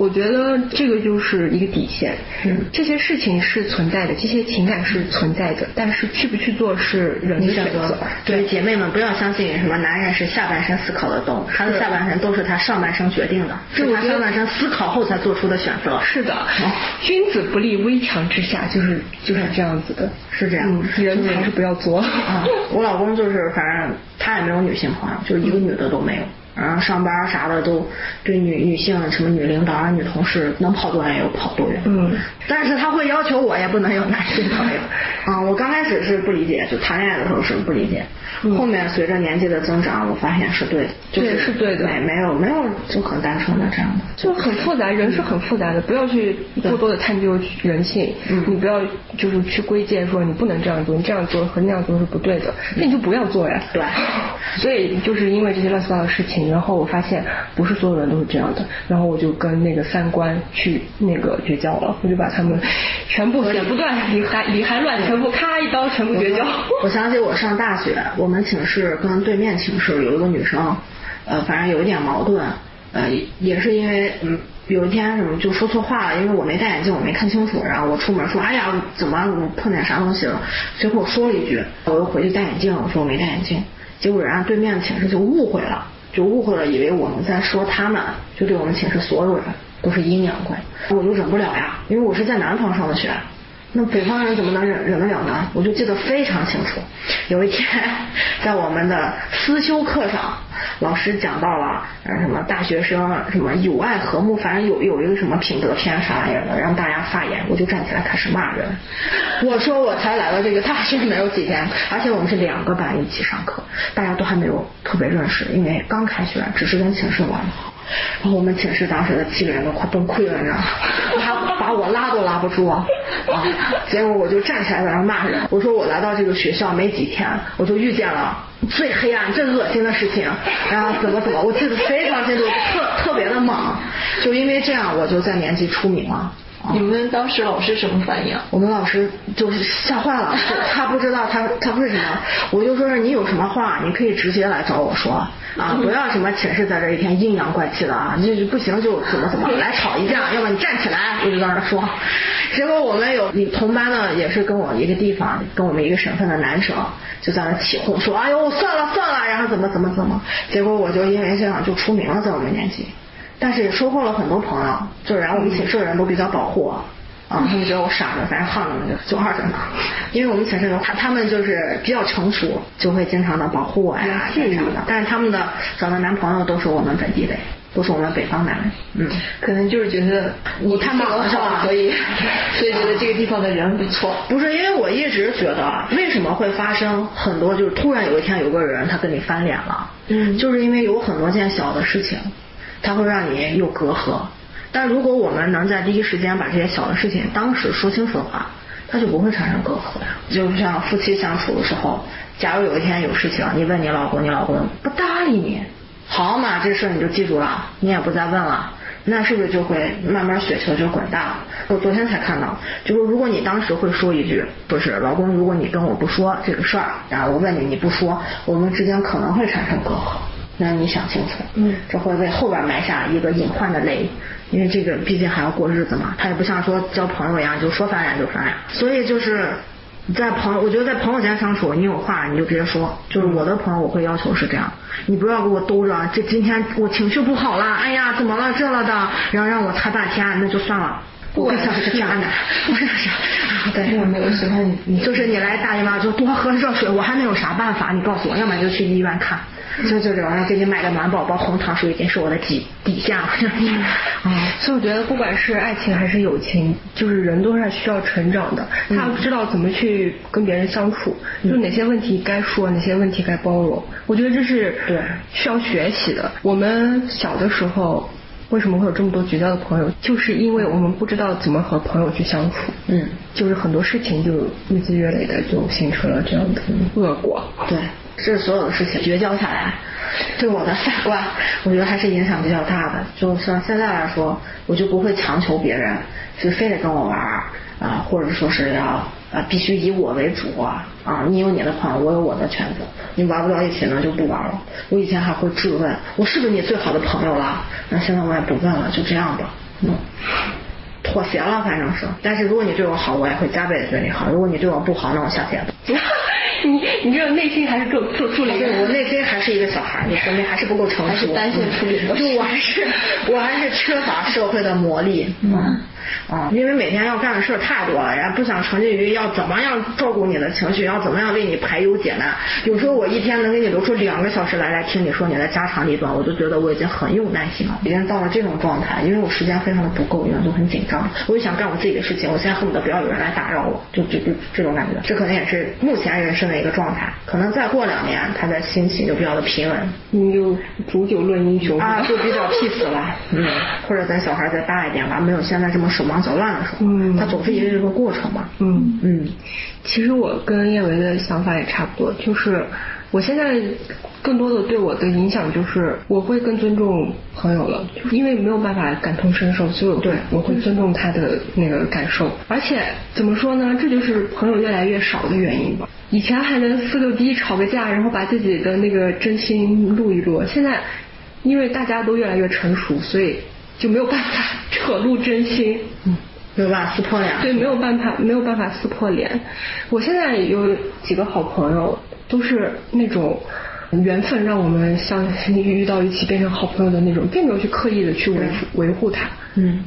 我觉得这个就是一个底线。嗯这些事情是存在的，这些情感是存在的，但是去不去做是人的选择。对姐妹们不要相信什么男人是下半身思考的动物，他的下半身都是他上半身决定的，是他上半身思考后才做出的选择。是的，君子不立危墙之下，就是就是这样子的。是这样嗯，人还是不要作。啊，我老公就是，反正他也没有女性朋友，就是一个女的都没有。然后上班啥的都对女女性什么女领导啊、女同事能跑多远有跑多远。嗯，但是他会要求我也不能有男性朋友啊。我刚开始是不理解，就谈恋爱的时候是不理解，后面随着年纪的增长，我发现是对的，就是对是对的没没有没有就很单纯的这样的。就很复杂，人是很复杂的，不要去过多的探究人性，嗯你不要就是去归结说你不能这样做，你这样做和那样做是不对的，那你就不要做呀。对所以就是因为这些乱七八糟的事情，然后我发现不是所有人都是这样的，然后我就跟那个三观去那个绝交了，我就把他们全部剪不断，理还理还乱，全部咔一刀全部绝交。我想起我上大学，我们寝室跟对面寝室有一个女生，呃，反正有一点矛盾，呃，也是因为嗯。有一天什么就说错话了，因为我没戴眼镜，我没看清楚。然后我出门说：“哎呀，怎么我碰见啥东西了？”随口说了一句，我又回去戴眼镜，我说我没戴眼镜。结果人家对面的寝室就误会了，就误会了，以为我们在说他们，就对我们寝室所有人都是阴阳怪。我就忍不了呀，因为我是在南方上的学，那北方人怎么能忍忍得了呢？我就记得非常清楚，有一天在我们的思修课上，老师讲到了什么大学生什么友爱和睦，反正有有一个什么品德篇啥玩意儿的，让大家发言，我就站起来开始骂人。我说我才来到这个大学没有几天，而且我们是两个班一起上课，大家都还没有特别认识，因为刚开学，只是跟寝室玩的好。然后我们寝室当时的七个人都快崩溃了，你知道吗？把我拉都拉不住啊！啊，结果我就站起来在那骂人，我说我来到这个学校没几天，我就遇见了最黑暗、最恶心的事情，然后怎么怎么，我记得非常清楚，特特别的猛，就因为这样我就在年级出名了。你们当时老师什么反应啊？我们老师就是吓坏了，他不知道他他为什么，我就说是你有什么话你可以直接来找我说啊，不要什么寝室在这一天阴阳怪气的啊，就是不行就怎么怎么 来吵一架，要不然你站起来，我就在那说。结果我们有同班的也是跟我一个地方、跟我们一个省份的男生，就在那起哄说，哎呦算了算了，然后怎么怎么怎么，结果我就因为这样就出名了，在我们年级。但是也收获了很多朋友，就是然后我们寝室的人都比较保护我。啊，他们觉得我傻的，反正横着呢就就二着呢。因为我们寝室的他他们就是比较成熟，就会经常的保护我呀，这样的。但是他们的找的男朋友都是我们本地的，都是我们北方男人。嗯，可能就是觉得你太忙了是吧所以所以觉得这个地方的人不错。不是因为我一直觉得为什么会发生很多，就是突然有一天有个人他跟你翻脸了，嗯就是因为有很多件小的事情，他会让你有隔阂。但如果我们能在第一时间把这些小的事情当时说清楚的话，他就不会产生隔阂呀。就像夫妻相处的时候，假如有一天有事情，你问你老公，你老公不搭理你，好嘛，这事儿你就记住了，你也不再问了。那是不是就会慢慢雪球就滚大了？我昨天才看到，就是如果你当时会说一句，不是老公，如果你跟我不说这个事儿，然后我问你你不说，我们之间可能会产生隔阂。那你想清楚，嗯。这会为后边埋下一个隐患的雷，因为这个毕竟还要过日子嘛，他也不像说交朋友一样，就说翻脸就翻脸，所以就是在朋友，我觉得在朋友间相处，你有话你就直接说，就是我的朋友我会要求是这样，你不要给我兜着，这今天我情绪不好了，哎呀怎么了这了的，然后让我猜半天，那就算了。我更像是个渣男，我是。啥？对，我没有喜欢你你。就是你来大姨妈就多喝热水，我还能有啥办法，你告诉我，要么就去医院看。就就这种，然后给你买个暖宝宝，红糖水已经是我的底底线了。嗯，所以我觉得，不管是爱情还是友情，就是人都是需要成长的。他要知道怎么去跟别人相处，就哪些问题该说，哪些问题该包容。我觉得这是对需要学习的。我们小的时候。为什么会有这么多绝交的朋友？就是因为我们不知道怎么和朋友去相处。嗯，就是很多事情就日积月累的就形成了这样的恶果。对，这所有的事情绝交下来，对我的三观，我觉得还是影响比较大的。就像现在来说，我就不会强求别人就非得跟我玩啊，或者说是要啊必须以我为主啊啊，你有你的朋友，我有我的圈子，你玩不到一起呢就不玩了。我以前还会质问，我是不是你最好的朋友了？那现在我也不问了，就这样吧。嗯。妥协了，反正是。但是如果你对我好，我也会加倍的对你好；如果你对我不好，那我下次也不。你你这内心还是住住住了一个，我内心还是一个小孩，你说明还是不够成熟，还是单线处理就我还是我还是缺乏社会的磨砺。嗯，嗯，因为每天要干的事儿太多了，然后不想沉浸于要怎么样照顾你的情绪，要怎么样为你排忧解难。有时候我一天能给你留出两个小时来来听你说你的家长里短，我都觉得我已经很有耐心了，已经到了这种状态，因为我时间非常的不够，因为都很紧张，我就想干我自己的事情，我现在恨不得不要有人来打扰我，就就就这种感觉。这可能也是目前人生的一个状态，可能再过两年，他的心情就比较的平稳。你就煮酒论英雄啊，就比较 peace 了，嗯，或者咱小孩再大一点吧，没有现在这么手忙脚乱的时候，嗯他总是一个这个过程嘛，嗯嗯，其实我跟叶维的想法也差不多，就是我现在更多的对我的影响就是我会更尊重朋友了，就是因为没有办法感同身受，所以我对我会尊重他的那个感受。而且怎么说呢，这就是朋友越来越少的原因吧。以前还能四六低吵个架，然后把自己的那个真心录一录，现在因为大家都越来越成熟，所以就没有办法扯露真心。嗯，没有办法撕破脸，对，没有办法，没有办法撕破脸。我现在有几个好朋友，都是那种缘分让我们相遇到一起变成好朋友的那种，并没有去刻意的去维护维护他。嗯，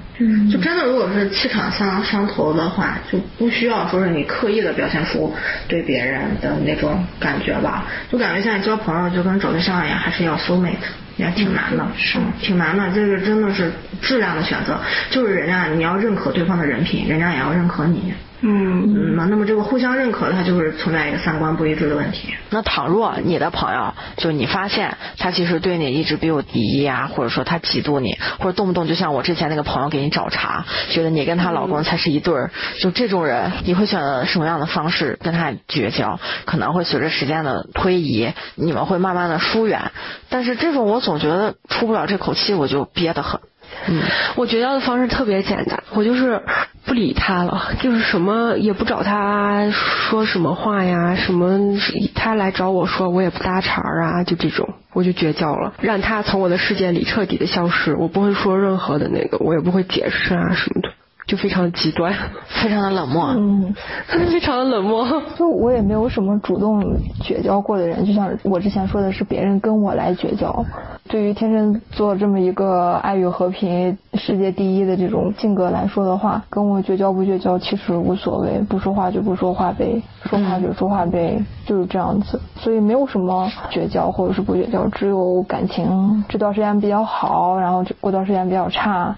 就真的，如果是气场相相投的话，就不需要说是你刻意的表现出对别人的那种感觉吧。就感觉现在交朋友就跟找对象一样，还是要 soul mate，也挺难的，是、挺难的。这个真的是质量的选择，就是人家你要认可对方的人品，人家也要认可你。嗯嗯，那那么这个互相认可，它就是存在一个三观不一致的问题。那倘若你的朋友，就你发现他其实对你一直比有敌意啊，或者说他嫉妒你，或者动不动就像我之前那个朋友给你找茬，觉得你跟她老公才是一对儿，就这种人，你会选择什么样的方式跟他绝交？可能会随着时间的推移，你们会慢慢的疏远。但是这种我总觉得出不了这口气，我就憋得很。嗯，我绝交的方式特别简单，我就是不理他了，就是什么也不找他说什么话呀，什么他来找我说我也不搭茬儿啊，就这种我就绝交了，让他从我的世界里彻底的消失，我不会说任何的那个，我也不会解释啊什么的，就非常极端，非常的冷漠。嗯，非常的冷漠。就我也没有什么主动绝交过的人，就像我之前说的是别人跟我来绝交。对于天秤座这么一个爱与和平、世界第一的这种性格来说的话，跟我绝交不绝交其实无所谓，不说话就不说话呗，说话就说话呗，就是这样子。所以没有什么绝交或者是不绝交，只有感情这段时间比较好，然后过段时间比较差，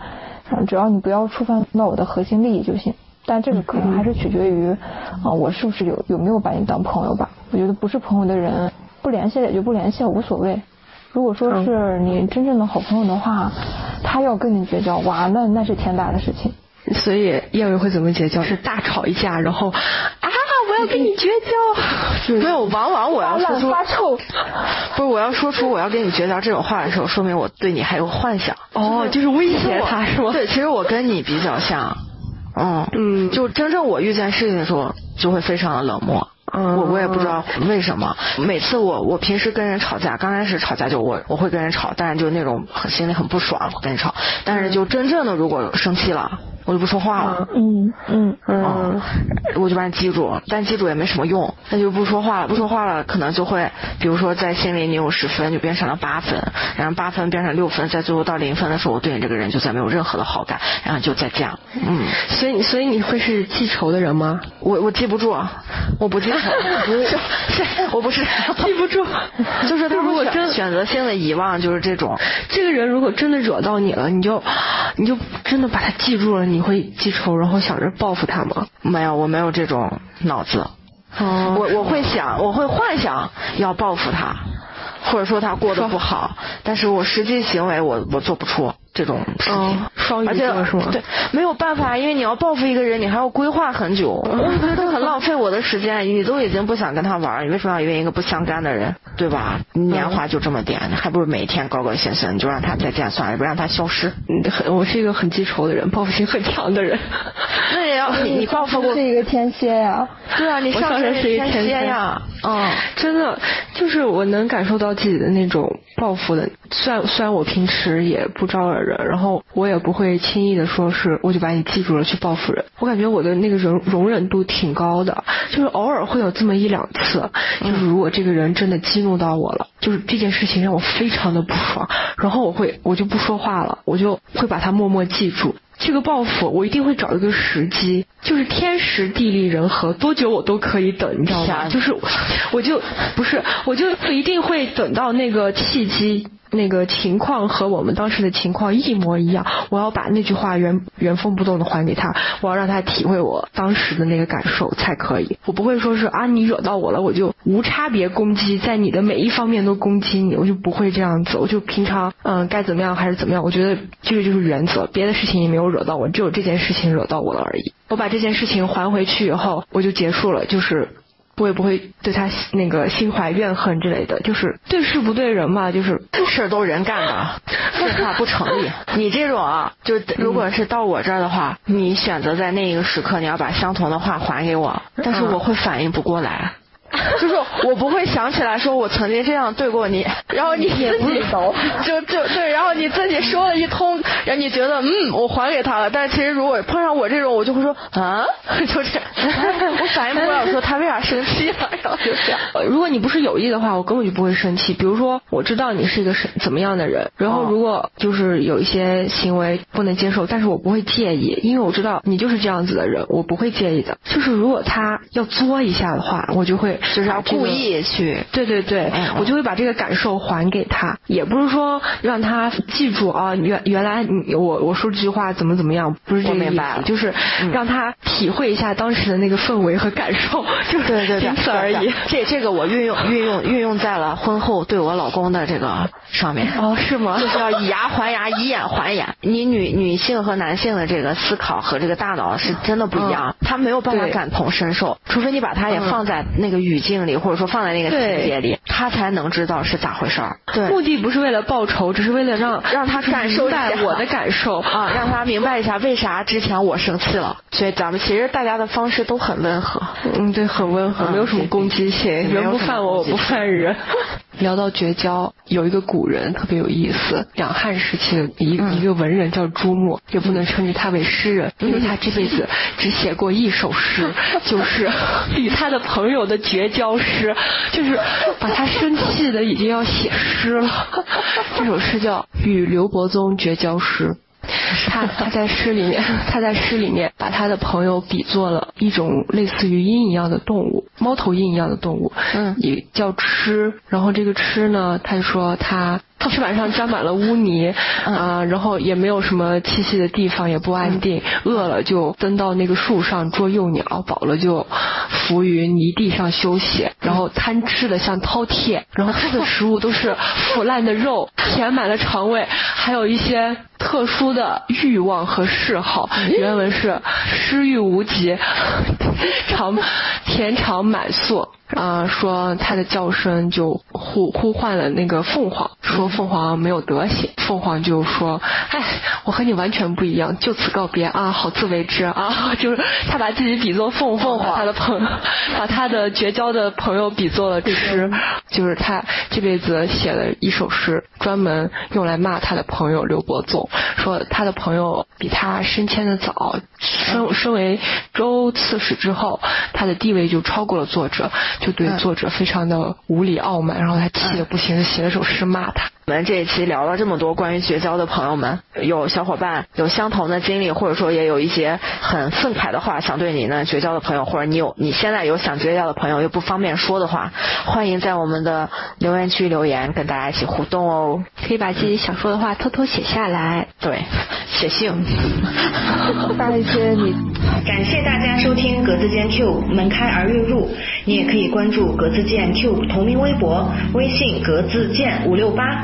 只要你不要触犯到我的核心利益就行。但这个可能还是取决于，啊、我是不是有有没有把你当朋友吧？我觉得不是朋友的人，不联系了也就不联系了，无所谓。如果说是你真正的好朋友的话，他要跟你绝交，哇，那那是天大的事情。所以叶伟会怎么结交？是大吵一架，然后啊，我要跟你绝交。没有，往往我要说出发臭，不是我要说出我要跟你绝交这种话的时候，说明我对你还有幻想。哦，就是威胁他是吗？对，其实我跟你比较像，嗯嗯就真正我遇见事情的时候，就会非常的冷漠。嗯我我也不知道为什么，每次我我平时跟人吵架，刚开始吵架就我我会跟人吵，但是就那种很心里很不爽，我跟人吵。但是就真正的如果生气了，我就不说话了。嗯嗯嗯，我就把你记住，但记住也没什么用，那就不说话了，不说话了，可能就会，比如说在心里你有十分，就变成了八分，然后八分变成六分，在最后到零分的时候，我对你这个人就再没有任何的好感，然后就再这样，嗯，所以所以你会是记仇的人吗？我我记不住，我不记仇，不是，是我不是 记不住，就是他如果真选择性的遗忘，就是这种，这个人如果真的惹到你了，你就你就真的把他记住了，你会记仇，然后想着报复他吗？没有，我没有这种脑子。哦我我会想，我会幻想要报复他，或者说他过得不好，但是我实际行为我我做不出这种事情。哦双鱼座是吗对，没有办法，因为你要报复一个人，你还要规划很久，我觉得很浪费我的时间。你都已经不想跟他玩，你为什么要约一个不相干的人，对吧？年华就这么点，你还不如每一天高高兴兴，你就让他再见算了，也不让他消失。嗯，很，我是一个很记仇的人，报复心很强的人。那也要你你报复过是，一个天蝎呀、对啊，你上上升是一个天蝎呀，嗯。真的，就是我能感受到自己的那种报复的。虽然虽然我平时也不招惹人，然后我也不会轻易的说是我就把你记住了去报复人。我感觉我的那个容容忍度挺高的，就是偶尔会有这么一两次，就是如果这个人真的激怒到我了，就是这件事情让我非常的不爽，然后我会我就不说话了，我就会把他默默记住。这个报复我一定会找一个时机，就是天时地利人和，多久我都可以等，你知道吗？就是我就不是，我就一定会等到那个契机。那个情况和我们当时的情况一模一样，我要把那句话原原封不动的还给他，我要让他体会我当时的那个感受才可以。我不会说是啊，你惹到我了，我就无差别攻击，在你的每一方面都攻击你，我就不会这样子。我就平常嗯该怎么样还是怎么样，我觉得这个就是原则，别的事情也没有惹到我，只有这件事情惹到我了而已。我把这件事情还回去以后，我就结束了，就是。我也不会对他那个心怀怨恨之类的，就是对事不对人嘛，就是事儿都人干的，这话不成立。你这种啊，就如果是到我这儿的话，你选择在那一个时刻你要把相同的话还给我，但是我会反应不过来。就是我不会想起来说我曾经这样对过你，然后你自己就就对，然后你自己说了一通，然后你觉得嗯我还给他了，但其实如果碰上我这种，我就会说啊，就是我反应不过来，我说他为啥生气了，然后就这样。如果你不是有意的话，我根本就不会生气。比如说，我知道你是一个什怎么样的人，然后如果就是有一些行为不能接受，但是我不会介意，因为我知道你就是这样子的人，我不会介意的。就是如果他要作一下的话，我就会就是要故意去。对对对，嗯我就会把这个感受还给他，也不是说让他记住啊，原原来你我我说这句话怎么怎么样，不是这个意我明白了思，就是嗯。让他体会一下当时的那个氛围和感受，就对对对，仅此而已。这这个我运用运用运用在了婚后对我老公的这个上面。哦，是吗？就是要以牙还牙，以眼还眼。你女女性和男性的这个思考和这个大脑是真的不一样，他没有办法感同身受，除非你把他也嗯。放在那个语境里，或者说放在那个情节里，他才能知道是咋回事儿。对，目的不是为了报仇，只是为了让让他感受一下明白我的感受啊，让他明白一下为啥之前我生气了。所以咱们其实大家的方式都很温和。嗯，对，很温和，嗯没有什么攻击性，人不犯我，我不犯人。聊到绝交，有一个古人特别有意思，两汉时期的一、嗯一个文人叫朱墨，也不能称之他为诗人，因为他这辈子 只写过一首诗，就是与他的朋友的绝交诗，就是把他生气的已经要写诗了。这首诗叫《与刘伯宗绝交诗》。他他在诗里面，他在诗里面把他的朋友比作了一种类似于鹰一样的动物，猫头鹰一样的动物，嗯也叫鸱。然后这个鸱呢，他就说他翅膀上沾满了污泥啊、然后也没有什么栖息的地方，也不安定，饿了就登到那个树上捉幼鸟，饱了就伏于泥地上休息，然后贪吃的像饕餮，然后他的食物都是腐烂的肉，填满了肠胃，还有一些特殊的欲望和嗜好。原文是失欲无极，肠田长满宿。啊、说他的叫声就呼呼唤了那个凤凰，说凤凰没有德行。凤凰就说：“哎，我和你完全不一样，就此告别啊，好自为之啊。”就是他把自己比作凤凰，把他的朋友，把他的绝交的朋友比作了吃，就是他这辈子写了一首诗，专门用来骂他的朋友刘伯宗，说他的朋友比他升迁的早，升升为州刺史之后，他的地位就超过了作者，就对作者非常的无理傲慢，然后他气得不行，写了首诗骂他。我们这一期聊了这么多关于绝交的朋友们，有小伙伴有相同的经历，或者说也有一些很愤慨的话想对你呢绝交的朋友，或者你有你现在有想绝交的朋友又不方便说的话，欢迎在我们的留言区留言，跟大家一起互动哦。可以把自己想说的话偷偷写下来。对，写信。发一些你感谢大家收听格子间 Q 门开而月入，你也可以关注格子间 Q 同名微博、微信格子间五六八，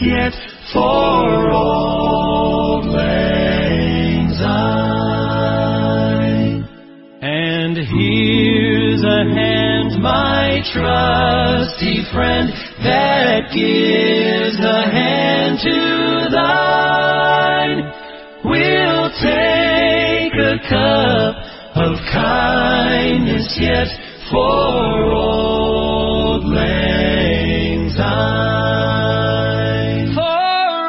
yet for old. And here's a hand, my trusty friend, that gives a hand to thine. Take a cup of kindness yet for old lang syne. For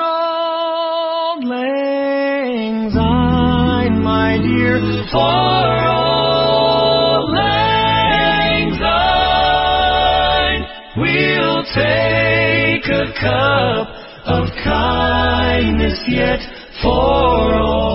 old lang syne, my dear, for old lang syne, we'll take a cup of kindness yet for old